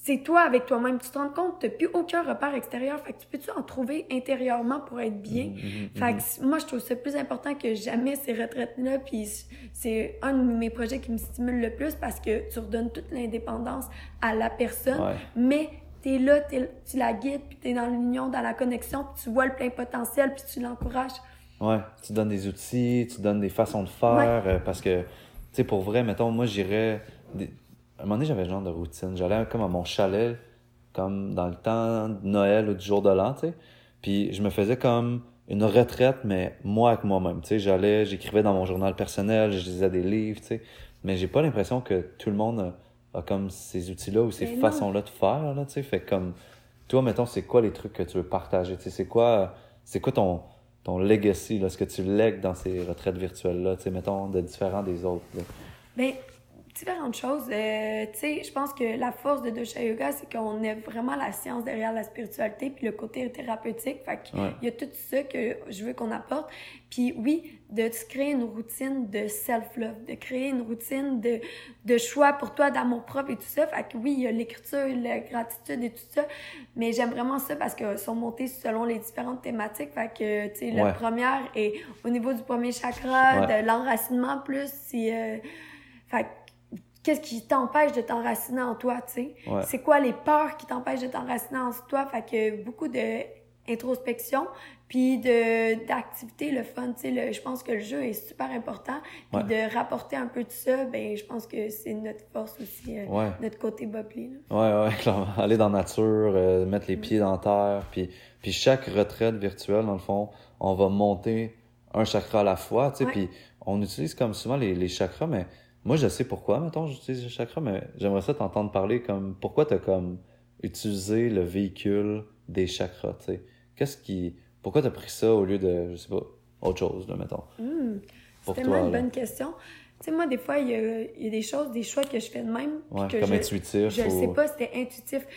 [SPEAKER 2] c'est toi avec toi-même. Tu te rends compte, tu n'as plus aucun repère extérieur. Fait que tu peux-tu en trouver intérieurement pour être bien? Mm, mm, mm, fait que moi, je trouve ça plus important que jamais ces retraites-là. Puis c'est un de mes projets qui me stimule le plus parce que tu redonnes toute l'indépendance à la personne. Mais tu es là, tu la guides, puis tu es dans l'union, dans la connexion, puis tu vois le plein potentiel, puis tu l'encourages.
[SPEAKER 1] Ouais, tu donnes des outils, tu donnes des façons de faire. Euh, parce que, tu sais, pour vrai, mettons, moi, j'irais un moment donné, j'avais genre de routine. J'allais comme à mon chalet, comme dans le temps de Noël ou du jour de l'an, tu sais. Puis je me faisais comme une retraite, mais moi avec moi-même. Tu sais, j'allais, j'écrivais dans mon journal personnel, je lisais des livres, tu sais. Mais j'ai pas l'impression que tout le monde a, comme ces outils-là ou ces façons-là de faire, là, tu sais. Fait comme, toi, mettons, c'est quoi les trucs que tu veux partager? Tu sais, c'est quoi, c'est quoi ton, ton legacy, là, ce que tu lègues dans ces retraites virtuelles-là, mettons, de différents des autres,
[SPEAKER 2] Ben, différentes choses. Euh, tu sais, je pense que la force de Dosha Yoga, c'est qu'on a vraiment la science derrière la spiritualité, puis le côté thérapeutique. Fait qu'il y a tout ça que je veux qu'on apporte. Puis oui, de se créer une routine de self-love, de créer une routine de, de choix pour toi, d'amour propre et tout ça. Fait que oui, il y a l'écriture, la gratitude et tout ça. Mais j'aime vraiment ça parce que sont montées selon les différentes thématiques. Fait que, tu sais, la première est au niveau du premier chakra, de l'enracinement plus, c'est... Euh, fait qu'est-ce qui t'empêche de t'enraciner en toi, tu sais? C'est quoi les peurs qui t'empêchent de t'enraciner en toi? Fait que beaucoup de introspection, puis de d'activité, le fun, tu sais, je pense que le jeu est super important, puis de rapporter un peu de ça, ben je pense que c'est notre force aussi, euh, notre côté.
[SPEAKER 1] Là. Ouais, ouais, clairement. Aller dans la nature, euh, mettre les pieds dans terre, puis, puis chaque retraite virtuelle, dans le fond, on va monter un chakra à la fois, tu sais, puis on utilise comme souvent les, les chakras, mais moi, je sais pourquoi, mettons, j'utilise le chakra, mais j'aimerais ça t'entendre parler comme pourquoi tu as comme utilisé le véhicule des chakras, tu sais? Qu'est-ce qui. Pourquoi tu as pris ça au lieu de, je sais pas, autre chose, là, mettons?
[SPEAKER 2] Mmh, c'est tellement une bonne question. Tu sais, moi, des fois, il y a, y a, des choses, des choix que je fais de même.
[SPEAKER 1] Ouais,
[SPEAKER 2] que
[SPEAKER 1] comme
[SPEAKER 2] je,
[SPEAKER 1] intuitif.
[SPEAKER 2] Je ne sais pas, c'était intuitif.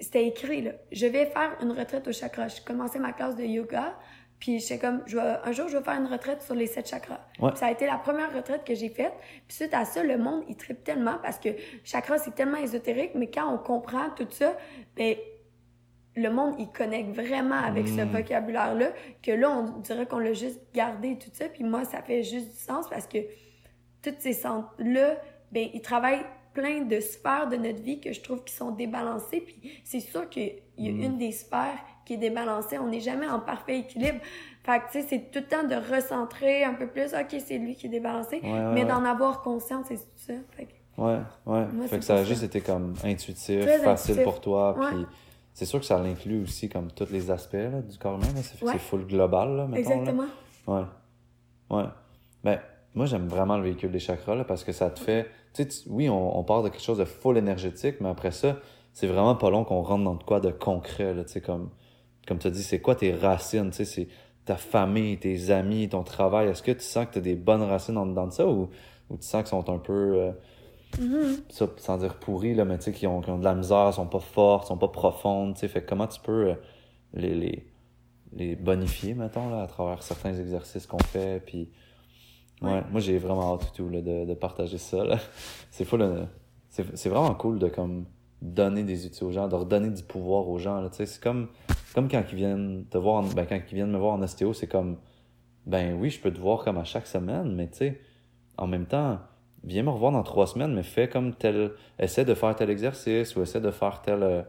[SPEAKER 2] C'était écrit, là. Je vais faire une retraite au chakra. Je commençais ma classe de yoga. Puis j'étais comme, je un jour, je vais faire une retraite sur les sept chakras. ça a été la première retraite que j'ai faite. Puis suite à ça, le monde, il tripe tellement parce que chakra, c'est tellement ésotérique, mais quand on comprend tout ça, ben le monde, il connecte vraiment avec ce mm. vocabulaire-là, que là, on dirait qu'on l'a juste gardé tout ça. Puis moi, ça fait juste du sens parce que toutes ces centres-là, ben ils travaillent plein de sphères de notre vie que je trouve qui sont débalancées. Puis c'est sûr qu'il y a mm. une des sphères qui est débalancé. On n'est jamais en parfait équilibre. Fait que, tu sais, c'est tout le temps de recentrer un peu plus. OK, c'est lui qui est débalancé. mais d'en avoir conscience, c'est tout ça. Fait que,
[SPEAKER 1] ouais, ouais. fait que ça a juste été comme intuitif, facile pour toi. Puis c'est sûr que ça l'inclut aussi comme tous les aspects là, du corps humain. C'est full global, là, mettons. Exactement. Ouais. Ouais. Ben, moi, j'aime vraiment le véhicule des chakras là, parce que ça te fait. Tu sais, oui, on, on part de quelque chose de full énergétique, mais après ça, c'est vraiment pas long qu'on rentre dans de quoi de concret. Là, tu sais, comme comme tu as dit, c'est quoi tes racines, tu sais, c'est ta famille, tes amis, ton travail? Est-ce que tu sens que tu as des bonnes racines en dedans de ça ou, ou tu sens qu'ils sont un peu, euh, mm-hmm. ça, sans dire pourris, là, mais tu sais, qui ont, ont, de la misère, sont pas fortes, sont pas profondes, tu sais, fait comment tu peux euh, les, les, les, bonifier, mettons, là, à travers certains exercices qu'on fait, puis... Ouais, moi j'ai vraiment hâte tout, là, de, de partager ça. C'est fou, c'est vraiment cool de, comme, donner des outils aux gens, de redonner du pouvoir aux gens, c'est comme comme quand ils viennent te voir, ben, quand ils viennent me voir en ostéo, c'est comme, ben oui, je peux te voir comme à chaque semaine, mais tu sais, en même temps, viens me revoir dans trois semaines, mais fais comme tel, essaie de faire tel exercice ou essaie de faire tel,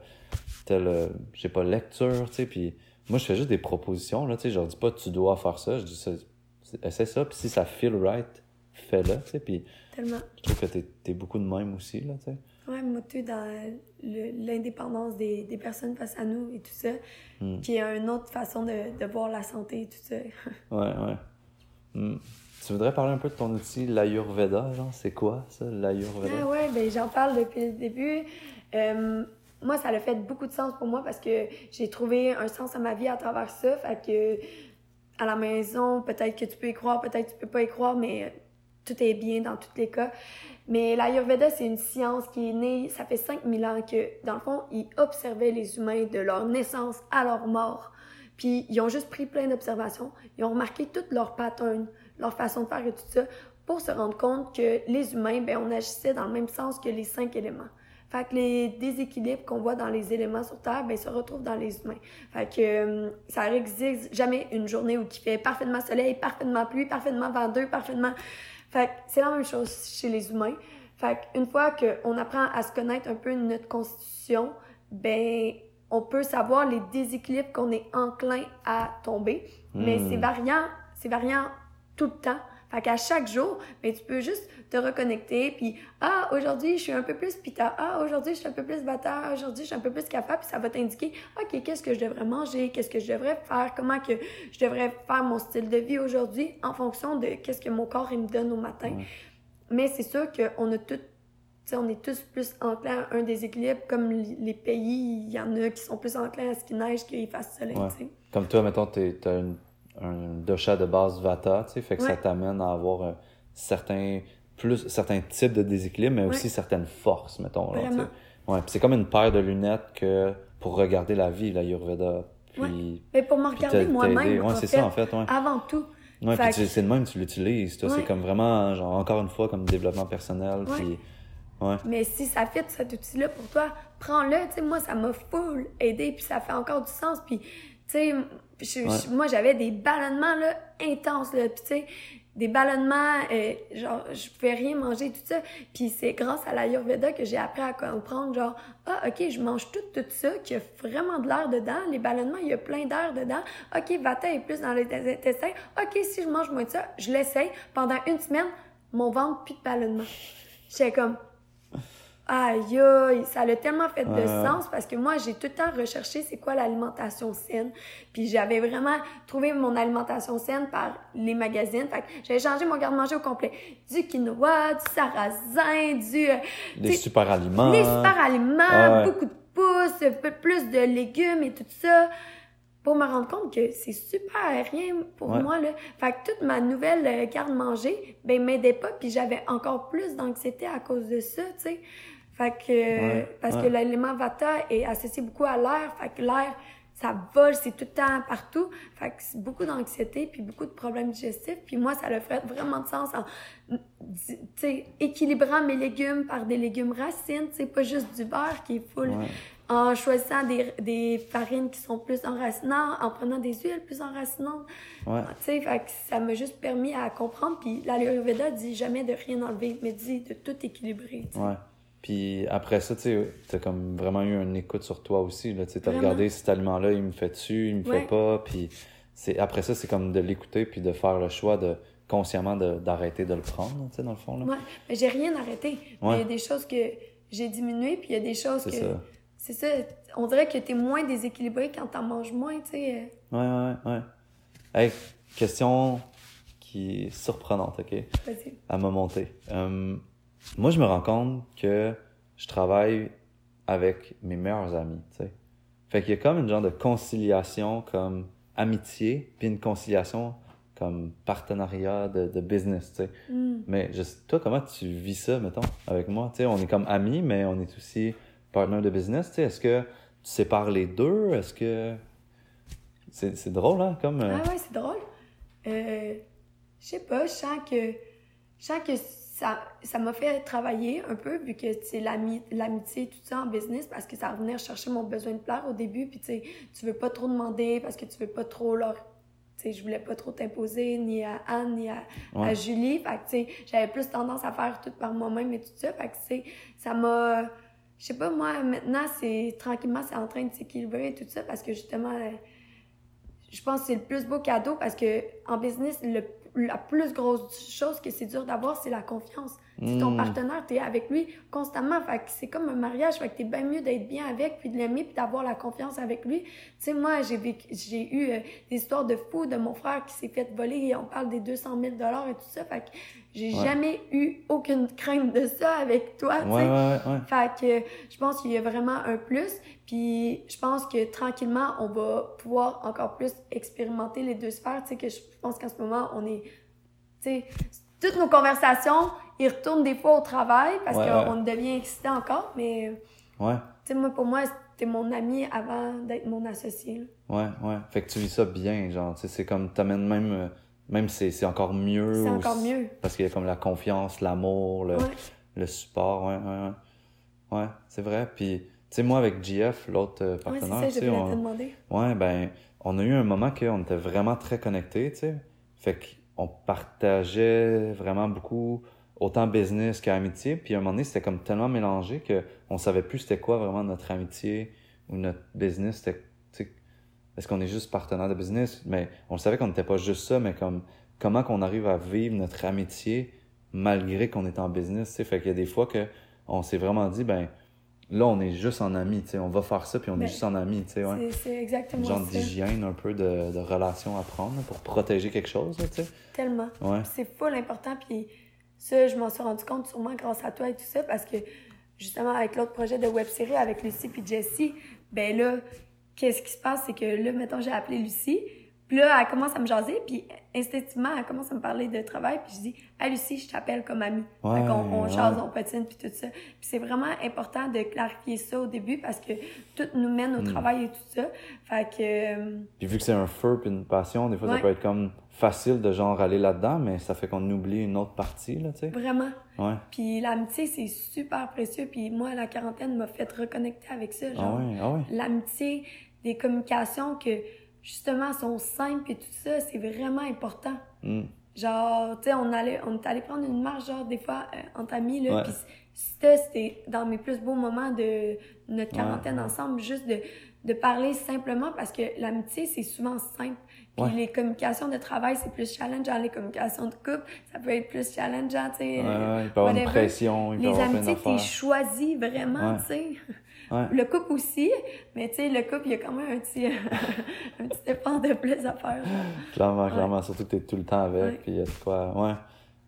[SPEAKER 1] tel, je sais pas, lecture, tu sais, puis moi, je fais juste des propositions, là, tu sais, je leur dis pas tu dois faire ça, je dis ça, essaie ça, puis si ça feel right, fais-le, tu sais, puis
[SPEAKER 2] Tellement.
[SPEAKER 1] je trouve que t'es es beaucoup de même aussi, là, tu sais.
[SPEAKER 2] Ouais, motu dans l'indépendance des, des personnes face à nous et tout ça.
[SPEAKER 1] Hmm.
[SPEAKER 2] Puis une autre façon de, de voir la santé et tout ça.
[SPEAKER 1] Ouais, ouais. Hmm. Tu voudrais parler un peu de ton outil, l'Ayurveda, genre, c'est quoi ça, l'Ayurveda?
[SPEAKER 2] Ah ouais, ben j'en parle depuis le début. Euh, moi, ça a fait beaucoup de sens pour moi parce que j'ai trouvé un sens à ma vie à travers ça. Fait que à la maison, peut-être que tu peux y croire, peut-être que tu peux pas y croire, mais tout est bien dans tous les cas. Mais l'Ayurveda, c'est une science qui est née, ça fait 5000 ans que, dans le fond, ils observaient les humains de leur naissance à leur mort. Puis ils ont juste pris plein d'observations, ils ont remarqué toutes leurs patterns, leur façon de faire et tout ça, pour se rendre compte que les humains, ben, on agissait dans le même sens que les cinq éléments. Fait que les déséquilibres qu'on voit dans les éléments sur Terre, ben, se retrouvent dans les humains. Fait que euh, ça n'existe jamais une journée où il fait parfaitement soleil, parfaitement pluie, parfaitement venteux, parfaitement... Fait que c'est la même chose chez les humains. Fait qu'une fois qu'on apprend à se connaître un peu notre constitution, ben on peut savoir les déséquilibres qu'on est enclin à tomber. Mais
[SPEAKER 1] Hmm.
[SPEAKER 2] c'est variant, c'est variant tout le temps. Fait qu'à chaque jour, ben, tu peux juste te reconnecter, puis ah, aujourd'hui, je suis un peu plus pita, ah, aujourd'hui, je suis un peu plus bata, aujourd'hui, je suis un peu plus capable, puis ça va t'indiquer, OK, qu'est-ce que je devrais manger, qu'est-ce que je devrais faire, comment que je devrais faire mon style de vie aujourd'hui en fonction de qu'est-ce que mon corps il me donne au matin? Mais c'est sûr qu'on a tout, tu sais, on est tous plus enclins à un déséquilibre, comme les pays, il y en a qui sont plus enclins à ce qu'il neige qu'il fasse soleil,
[SPEAKER 1] Ouais.
[SPEAKER 2] tu.
[SPEAKER 1] Comme toi, mettons, t'es- t'as une- un dosha de base Vata, tu sais, fait que ça t'amène à avoir euh, certains, plus, certains types de déséquilibre, mais aussi certaines forces, mettons. là. Ouais, puis c'est comme une paire de lunettes que pour regarder la vie, l'Ayurveda. Puis,
[SPEAKER 2] Mais pour me regarder moi-même,
[SPEAKER 1] Ouais, c'est ça, en fait, ouais.
[SPEAKER 2] avant tout.
[SPEAKER 1] Ouais,
[SPEAKER 2] Fait
[SPEAKER 1] puis
[SPEAKER 2] que-
[SPEAKER 1] tu- c'est le même, tu l'utilises, toi. C'est comme vraiment, genre, encore une fois, comme développement personnel,
[SPEAKER 2] Ouais.
[SPEAKER 1] puis... Ouais.
[SPEAKER 2] Mais si ça fait cet outil-là pour toi, prends-le. Tu sais, moi, ça m'a full aidé, puis ça fait encore du sens. Puis, tu sais, je-
[SPEAKER 1] Ouais.
[SPEAKER 2] je- moi, j'avais des ballonnements là, intenses, là. Puis, tu sais, des ballonnements, euh, genre, je pouvais rien manger, tout ça. Puis, c'est grâce à l'Ayurveda que j'ai appris à comprendre, genre, ah, OK, je mange tout, tout ça, qu'il y a vraiment de l'air dedans. Les ballonnements, il y a plein d'air dedans. OK, Vata est plus dans les intestins. OK, si je mange moins de ça, je l'essaye. Pendant une semaine, mon ventre, plus de ballonnements. J'étais comme, Aïe, aïe, ça a tellement fait de sens parce que moi, j'ai tout le temps recherché c'est quoi l'alimentation saine. Puis j'avais vraiment trouvé mon alimentation saine par les magazines. Fait que j'avais changé mon garde-manger au complet. Du quinoa, du sarrasin, du... euh, sais,
[SPEAKER 1] super aliments.
[SPEAKER 2] les super aliments,
[SPEAKER 1] Ah ouais.
[SPEAKER 2] beaucoup de pousses, un peu plus de légumes et tout ça. Pour me rendre compte que c'est super rien pour
[SPEAKER 1] Ouais.
[SPEAKER 2] moi, là. Fait que toute ma nouvelle euh, garde-manger, ben, m'aidait pas, puis j'avais encore plus d'anxiété à cause de ça, tu sais. Fait que,
[SPEAKER 1] Ouais,
[SPEAKER 2] parce
[SPEAKER 1] ouais.
[SPEAKER 2] que l'élément Vata est associé beaucoup à l'air, fait que l'air, ça vole, c'est tout le temps partout. Fait que c'est beaucoup d'anxiété, puis beaucoup de problèmes digestifs. Puis moi, ça le fait vraiment de sens en, tu sais, équilibrant mes légumes par des légumes racines, sais, pas juste du beurre qui est full.
[SPEAKER 1] Ouais.
[SPEAKER 2] En choisissant des, des farines qui sont plus enracinantes, en prenant des huiles plus enracinantes.
[SPEAKER 1] Ouais.
[SPEAKER 2] Tu sais, fait que ça m'a juste permis à comprendre. Puis l'Ayurveda dit jamais de rien enlever, mais dit de tout équilibrer. tu sais.
[SPEAKER 1] Ouais. Puis après ça, tu t'as comme vraiment eu une écoute sur toi aussi. Tu
[SPEAKER 2] Vraiment.
[SPEAKER 1] regardé cet aliment-là, il me fait dessus, il me
[SPEAKER 2] Ouais.
[SPEAKER 1] fait pas. Puis après ça, c'est comme de l'écouter puis de faire le choix de, consciemment d'arrêter de le prendre, tu sais, dans le fond, là.
[SPEAKER 2] Ouais, mais j'ai rien arrêté.
[SPEAKER 1] Ouais.
[SPEAKER 2] Il y a des choses que j'ai diminuées, puis il y a des choses que. C'est ça. On dirait que t'es moins déséquilibré quand t'en manges moins, tu sais.
[SPEAKER 1] Ouais, ouais, ouais. Hey, question qui est surprenante, OK?
[SPEAKER 2] Vas-y.
[SPEAKER 1] à m'a monté. Euh, moi, je me rends compte que je travaille avec mes meilleurs amis, tu sais. Fait qu'il y a comme une genre de conciliation comme amitié, puis une conciliation comme partenariat de, de business, tu sais.
[SPEAKER 2] Mm.
[SPEAKER 1] Mais je, toi, comment tu vis ça, mettons, avec moi? Tu sais, on est comme amis, mais on est aussi partner de business, tu sais. Est-ce que tu sépares les deux? Est-ce que... C'est c'est drôle, hein, comme... euh,
[SPEAKER 2] Ah ouais, c'est drôle. Euh, je sais pas, je sens que, je sens que ça, ça m'a fait travailler un peu, vu que c'est l'ami, l'amitié, tout ça en business, parce que ça revenait chercher mon besoin de plaire au début, puis tu sais, tu veux pas trop demander parce que tu veux pas trop leur. Tu sais, je voulais pas trop t'imposer, ni à Anne, ni à. Julie. Fait que, tu sais, j'avais plus tendance à faire tout par moi-même et tout ça. Fait que, tu sais, ça m'a. Je sais pas, moi, maintenant, c'est tranquillement, c'est en train de s'équilibrer et tout ça parce que justement, euh, je pense que c'est le plus beau cadeau parce que en business, le, la plus grosse chose que c'est dur d'avoir, c'est la confiance. Si ton
[SPEAKER 1] Mm.
[SPEAKER 2] partenaire, t'es avec lui constamment. Fait que c'est comme un mariage. Fait que t'es bien mieux d'être bien avec, puis de l'aimer, puis d'avoir la confiance avec lui. Tu sais, moi, j'ai vécu, j'ai eu euh, des histoires de fous de mon frère qui s'est fait voler. On parle des 200 000 et tout ça. Fait que j'ai
[SPEAKER 1] Ouais.
[SPEAKER 2] jamais eu aucune crainte de ça avec toi, tu
[SPEAKER 1] Ouais,
[SPEAKER 2] sais.
[SPEAKER 1] ouais, ouais, ouais.
[SPEAKER 2] Fait que je pense qu'il y a vraiment un plus. Puis je pense que tranquillement, on va pouvoir encore plus expérimenter les deux sphères. Tu sais, que je pense qu'en ce moment, on est. Tu sais, toutes nos conversations, ils retournent des fois au travail parce
[SPEAKER 1] Ouais,
[SPEAKER 2] qu'on
[SPEAKER 1] ouais.
[SPEAKER 2] devient excité encore. Mais,
[SPEAKER 1] Ouais,
[SPEAKER 2] tu sais, moi, pour moi, c'était mon ami avant d'être mon associé. là.
[SPEAKER 1] ouais, ouais. Fait que tu vis ça bien, genre, tu sais, c'est comme, t'amènes même, euh, même c'est c'est encore mieux.
[SPEAKER 2] C'est encore mieux.
[SPEAKER 1] Parce qu'il y a comme la confiance, l'amour, le,
[SPEAKER 2] Ouais.
[SPEAKER 1] le support, ouais, ouais, ouais. Ouais, c'est vrai. Puis, tu sais, moi, avec GF, l'autre euh,
[SPEAKER 2] Ouais, c'est
[SPEAKER 1] partenaire,
[SPEAKER 2] ça,
[SPEAKER 1] on-
[SPEAKER 2] demander.
[SPEAKER 1] Ouais, ben, on a eu un moment qu'on était vraiment très connectés, tu sais. Fait qu'on partageait vraiment beaucoup, autant business qu'amitié. Puis à un moment donné, c'était comme tellement mélangé que on savait plus c'était quoi vraiment notre amitié ou notre business. C'était, est-ce qu'on est juste partenaire de business? Mais on savait qu'on n'était pas juste ça, mais comme comment qu'on arrive à vivre notre amitié malgré qu'on est en business, tu sais? Fait qu'il y a des fois que on s'est vraiment dit, ben, là, on est juste en sais. On va faire ça, puis on
[SPEAKER 2] Ben,
[SPEAKER 1] est juste en amis, tu sais, ouais
[SPEAKER 2] C'est- C'est exactement
[SPEAKER 1] genre d'hygiène un peu de, de relation à prendre là, pour protéger quelque chose, là, tu sais.
[SPEAKER 2] Tellement.
[SPEAKER 1] Ouais.
[SPEAKER 2] C'est full important. Puis ça, je m'en suis rendu compte sûrement grâce à toi et tout ça, parce que justement, avec l'autre projet de web série avec Lucie puis Jessie, ben là, qu'est-ce qui se passe, c'est que là, mettons, j'ai appelé Lucie, puis là, elle commence à me jaser, puis instinctivement, elle commence à me parler de travail, puis je dis, ah Lucie, je t'appelle comme amie.
[SPEAKER 1] Ouais,
[SPEAKER 2] fait qu'on on
[SPEAKER 1] ouais.
[SPEAKER 2] jase, on patine, puis tout ça. Puis c'est vraiment important de clarifier ça au début, parce que tout nous mène au
[SPEAKER 1] Hmm.
[SPEAKER 2] travail et tout ça. Fait que. euh,
[SPEAKER 1] Puis vu que c'est un feu puis une passion, des fois, ça peut être comme facile de genre aller là-dedans, mais ça fait qu'on oublie une autre partie, là, tu sais.
[SPEAKER 2] Vraiment.
[SPEAKER 1] Ouais.
[SPEAKER 2] Puis l'amitié, c'est super précieux. Puis moi, la quarantaine m'a fait reconnecter avec ça.
[SPEAKER 1] Ah
[SPEAKER 2] Genre,
[SPEAKER 1] ouais, ah ouais.
[SPEAKER 2] l'amitié, des communications que, justement, sont simples et tout ça, c'est vraiment important.
[SPEAKER 1] Hmm.
[SPEAKER 2] Genre, tu sais, on, allait, on est allé prendre une marche, genre, des fois, euh, entre amis, là. Puis ça, c'était dans mes plus beaux moments de notre quarantaine
[SPEAKER 1] ouais.
[SPEAKER 2] ensemble, juste de, de parler simplement parce que l'amitié, c'est souvent simple. Puis
[SPEAKER 1] Ouais.
[SPEAKER 2] les communications de travail, c'est plus challengeant. Les communications de couple, ça peut être plus challengeant, tu sais.
[SPEAKER 1] Ouais,
[SPEAKER 2] euh,
[SPEAKER 1] ouais, il peut y avoir une pression, il peut y
[SPEAKER 2] Les
[SPEAKER 1] avoir
[SPEAKER 2] amitiés t'es choisi vraiment, tu sais.
[SPEAKER 1] Ouais.
[SPEAKER 2] Le couple aussi, mais tu sais, le couple, il y a quand même un petit, un petit effort de plus à faire. genre.
[SPEAKER 1] Clairement,
[SPEAKER 2] Ouais.
[SPEAKER 1] clairement. Surtout que t'es tout le temps avec, puis il y a de quoi... Ouais.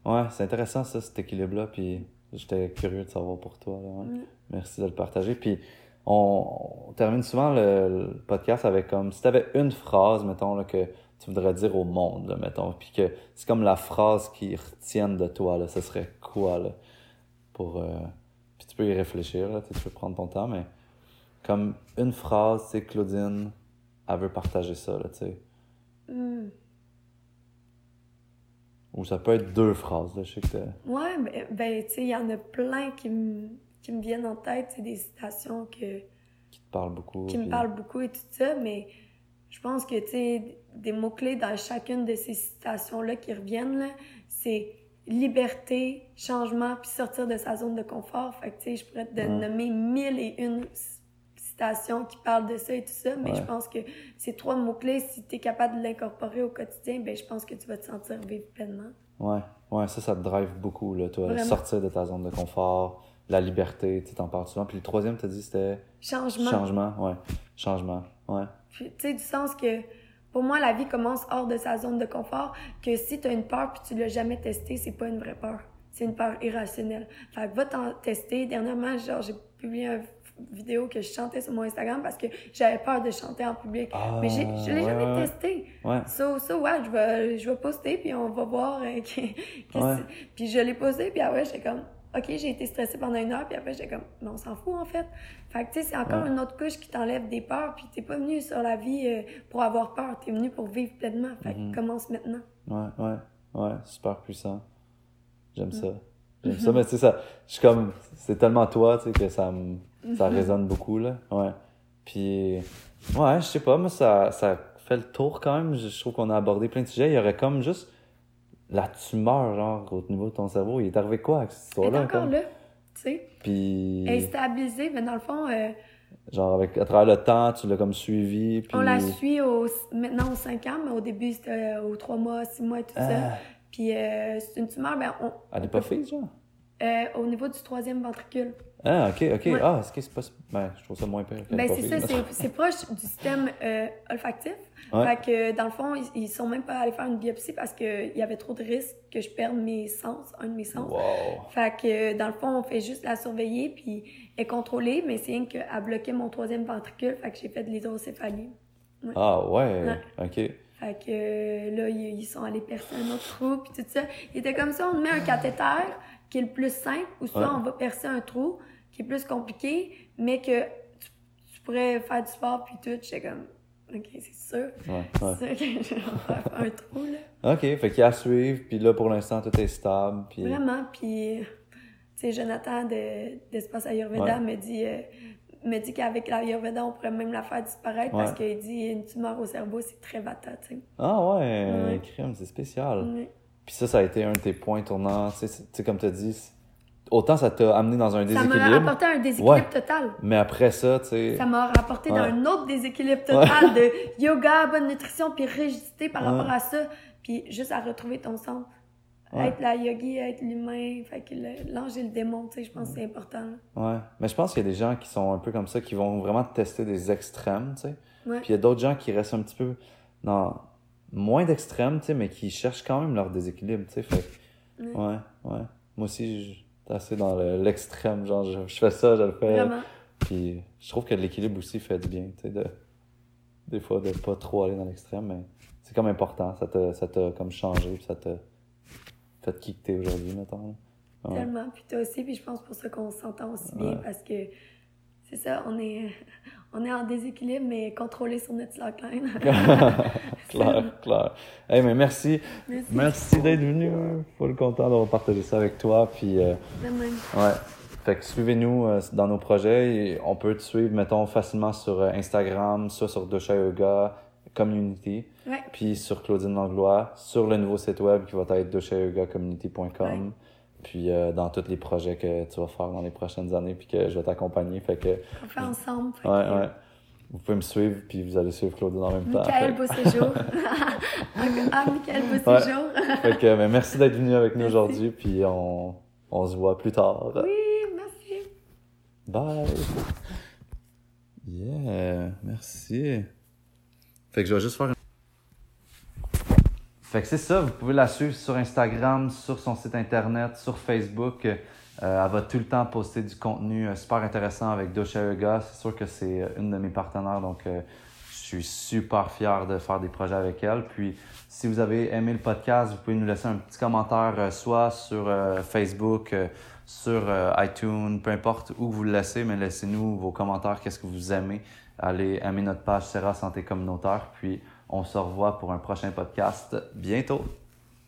[SPEAKER 1] Ouais, c'est intéressant, ça, cet équilibre-là, puis j'étais curieux de savoir pour toi, là, ouais.
[SPEAKER 2] Mm.
[SPEAKER 1] Merci de le partager. Puis on, on termine souvent le, le podcast avec comme si tu avais une phrase, mettons, là, que tu voudrais dire au monde, là, mettons, puis que c'est comme la phrase qui retienne de toi, là, ce serait quoi, là, pour... euh, tu peux y réfléchir, là, tu tu peux prendre ton temps, mais comme une phrase, tu sais, Claudine, elle veut partager ça, là, tu sais.
[SPEAKER 2] Mm.
[SPEAKER 1] Ou ça peut être deux phrases, là, je sais que
[SPEAKER 2] Ouais, ben, ben tu sais, il y en a plein qui me, qui me viennent en tête, c'est des citations que,
[SPEAKER 1] qui te parlent beaucoup.
[SPEAKER 2] qui me parlent beaucoup et tout ça, mais je pense que, tu sais, des mots-clés dans chacune de ces citations-là qui reviennent, là, c'est liberté, changement, puis sortir de sa zone de confort. Fait que, tu sais, je pourrais te
[SPEAKER 1] Mm.
[SPEAKER 2] nommer mille et une citations qui parlent de ça et tout ça, mais
[SPEAKER 1] Ouais.
[SPEAKER 2] je pense que ces trois mots-clés, si tu es capable de l'incorporer au quotidien, ben je pense que tu vas te sentir vivre pleinement.
[SPEAKER 1] Ouais, ouais, ça, ça te drive beaucoup, là, toi.
[SPEAKER 2] Vraiment.
[SPEAKER 1] Sortir de ta zone de confort, la liberté, tu t'en parles souvent. Puis le troisième, t'as dit, c'était
[SPEAKER 2] Changement.
[SPEAKER 1] changement, ouais. Changement, ouais.
[SPEAKER 2] Puis, tu sais, du sens que pour moi, la vie commence hors de sa zone de confort, que si tu as une peur puis tu l'as jamais testée, c'est pas une vraie peur. C'est une peur irrationnelle. Fait que va t'en tester. Dernièrement, genre, j'ai publié une vidéo que je chantais sur mon Instagram parce que j'avais peur de chanter en public.
[SPEAKER 1] Ah,
[SPEAKER 2] Mais je l'ai
[SPEAKER 1] ouais,
[SPEAKER 2] jamais
[SPEAKER 1] ouais.
[SPEAKER 2] testé.
[SPEAKER 1] Ouais,
[SPEAKER 2] So, so, ouais, je vais, je vais poster puis on va voir. euh,
[SPEAKER 1] Ouais.
[SPEAKER 2] Puis je l'ai posté puis après, j'étais comme, OK, j'ai été stressée pendant une heure puis après, j'étais comme, mais on s'en fout en fait. Fait que tu sais, c'est encore
[SPEAKER 1] Ouais.
[SPEAKER 2] une autre couche qui t'enlève des peurs puis t'es pas venu sur la vie euh, pour avoir peur, t'es venu pour vivre pleinement. Fait que commence maintenant.
[SPEAKER 1] ouais, ouais, ouais, super puissant. J'aime ça. J'aime ça, mais tu sais, ça, je suis comme, c'est tellement toi, tu sais, que ça me, ça
[SPEAKER 2] Mhm.
[SPEAKER 1] résonne beaucoup, là. Ouais. Puis, ouais, je sais pas, moi, ça, ça fait le tour quand même. Je trouve qu'on a abordé plein de sujets. Il y aurait comme juste la tumeur, genre, au niveau de ton cerveau. Il est arrivé quoi avec cette
[SPEAKER 2] Elle est
[SPEAKER 1] histoire-là?
[SPEAKER 2] encore
[SPEAKER 1] comme?
[SPEAKER 2] là, tu sais.
[SPEAKER 1] Puis,
[SPEAKER 2] Elle est stabilisée, mais dans le fond, euh,
[SPEAKER 1] genre, avec, à travers le temps, tu l'as comme suivi. Puis...
[SPEAKER 2] on la suit au, maintenant aux 5 ans, mais au début, c'était aux 3 mois, 6 mois et tout ça.
[SPEAKER 1] Ah,
[SPEAKER 2] Puis euh, c'est une tumeur, ben, on,
[SPEAKER 1] À l'hypophyse, genre?
[SPEAKER 2] euh, au niveau du troisième ventricule.
[SPEAKER 1] Ah, ok, ok.
[SPEAKER 2] Ouais.
[SPEAKER 1] Ah, est-ce que c'est pas. Ben, je trouve ça moins pire.
[SPEAKER 2] Ben, c'est ça, c'est- proche du système euh, olfactif.
[SPEAKER 1] Ouais.
[SPEAKER 2] Fait que, dans le fond, ils, ils sont même pas allés faire une biopsie parce qu'il y avait trop de risques que je perde mes sens, un de mes sens.
[SPEAKER 1] Wow.
[SPEAKER 2] Fait que, dans le fond, on fait juste la surveiller, puis elle est contrôlée, mais c'est rien qu'à bloquer mon troisième ventricule, fait que j'ai fait de l'hydrocéphalie.
[SPEAKER 1] Ah, ouais. Ok.
[SPEAKER 2] Fait que là, ils, ils sont allés percer un autre trou, puis tout ça. Il était comme ça, on met un cathéter, qui est le plus simple, ou soit
[SPEAKER 1] Ouais.
[SPEAKER 2] on va percer un trou, qui est plus compliqué, mais que tu, tu pourrais faire du sport, puis tout. J'étais comme, OK, c'est sûr.
[SPEAKER 1] Ouais, ouais.
[SPEAKER 2] C'est sûr que je un trou, là.
[SPEAKER 1] Ok, fait qu'il y a à suivre, puis là, pour l'instant, tout est stable. Puis...
[SPEAKER 2] Vraiment, puis, tu sais, Jonathan de- d'Espace Ayurveda
[SPEAKER 1] Ouais.
[SPEAKER 2] me dit... euh, me dit qu'avec l'Ayurveda, on pourrait même la faire disparaître parce qu'il dit une tumeur au cerveau, c'est très vata, tu sais.
[SPEAKER 1] Ah, ouais,
[SPEAKER 2] Ouais.
[SPEAKER 1] crème, c'est spécial. Puis ça, ça a été un de tes points tournants. Tu sais, c'est- tu sais, comme tu as dit, autant ça t'a amené dans un
[SPEAKER 2] Ça m'a
[SPEAKER 1] déséquilibre,
[SPEAKER 2] rapporté un déséquilibre
[SPEAKER 1] Ouais.
[SPEAKER 2] total.
[SPEAKER 1] mais après ça, tu sais.
[SPEAKER 2] Ça m'a rapporté
[SPEAKER 1] Ouais.
[SPEAKER 2] dans un autre déséquilibre total de yoga, bonne nutrition, puis rigidité par rapport à ça. Puis juste à retrouver ton centre.
[SPEAKER 1] Ouais.
[SPEAKER 2] Être la yogi, être l'humain, fait que le- l'ange et le démon, tu sais, je pense que c'est important. là.
[SPEAKER 1] Ouais. Mais je pense qu'il y a des gens qui sont un peu comme ça, qui vont vraiment tester des extrêmes, tu sais.
[SPEAKER 2] Ouais.
[SPEAKER 1] Puis il y a d'autres gens qui restent un petit peu dans moins d'extrêmes, tu sais, mais qui cherchent quand même leur déséquilibre, tu sais. Fait
[SPEAKER 2] Ouais.
[SPEAKER 1] ouais, ouais. Moi aussi, je assez dans le- l'extrême, genre, je, je fais ça, je le fais.
[SPEAKER 2] Vraiment.
[SPEAKER 1] Puis je trouve que l'équilibre aussi fait du bien, tu sais, de, des fois de pas trop aller dans l'extrême, mais c'est comme important, ça t'a, ça comme changé, puis ça t'a fait qui que t'es aujourd'hui, mettons. Ouais.
[SPEAKER 2] Tellement. Puis toi aussi, puis je pense pour ça qu'on s'entend aussi bien
[SPEAKER 1] Ouais.
[SPEAKER 2] parce que c'est ça, on est, on est en déséquilibre, mais contrôlé sur notre slackline.
[SPEAKER 1] clair, clair. Hey, mais merci.
[SPEAKER 2] Merci.
[SPEAKER 1] Merci d'être venu. Full content d'avoir partagé ça avec toi. Puis, euh,
[SPEAKER 2] De même.
[SPEAKER 1] ouais. Fait que suivez-nous euh, dans nos projets. Et on peut te suivre, mettons, facilement sur euh, Instagram, soit sur Dosha Yoga Community,
[SPEAKER 2] Ouais.
[SPEAKER 1] puis sur Claudine Langlois, sur le nouveau site web qui va être doshayogacommunity.com.
[SPEAKER 2] Ouais.
[SPEAKER 1] Puis euh, dans tous les projets que tu vas faire dans les prochaines années, puis que je vais t'accompagner. Fait que,
[SPEAKER 2] On fait ensemble.
[SPEAKER 1] ouais, ouais. Vous pouvez me suivre, puis vous allez suivre Claudine en même temps.
[SPEAKER 2] Michael Beauséjour. ah, Michael
[SPEAKER 1] Ouais.
[SPEAKER 2] Beauséjour.
[SPEAKER 1] Fait que, mais merci d'être venu avec nous aujourd'hui, puis on, on se voit plus tard.
[SPEAKER 2] Oui, merci.
[SPEAKER 1] Bye! Yeah, merci. Fait que je vais juste faire une... Fait que c'est ça, vous pouvez la suivre sur Instagram, sur son site internet, sur Facebook. Euh, elle va tout le temps poster du contenu euh, super intéressant avec Dosha Yoga. C'est sûr que c'est euh, une de mes partenaires, donc je suis super fier de faire des projets avec elle. Puis, si vous avez aimé le podcast, vous pouvez nous laisser un petit commentaire, soit sur Facebook, sur iTunes, peu importe où vous le laissez, mais laissez-nous vos commentaires, qu'est-ce que vous aimez? Allez aimer notre page Serra Santé Communautaire, puis on se revoit pour un prochain podcast bientôt.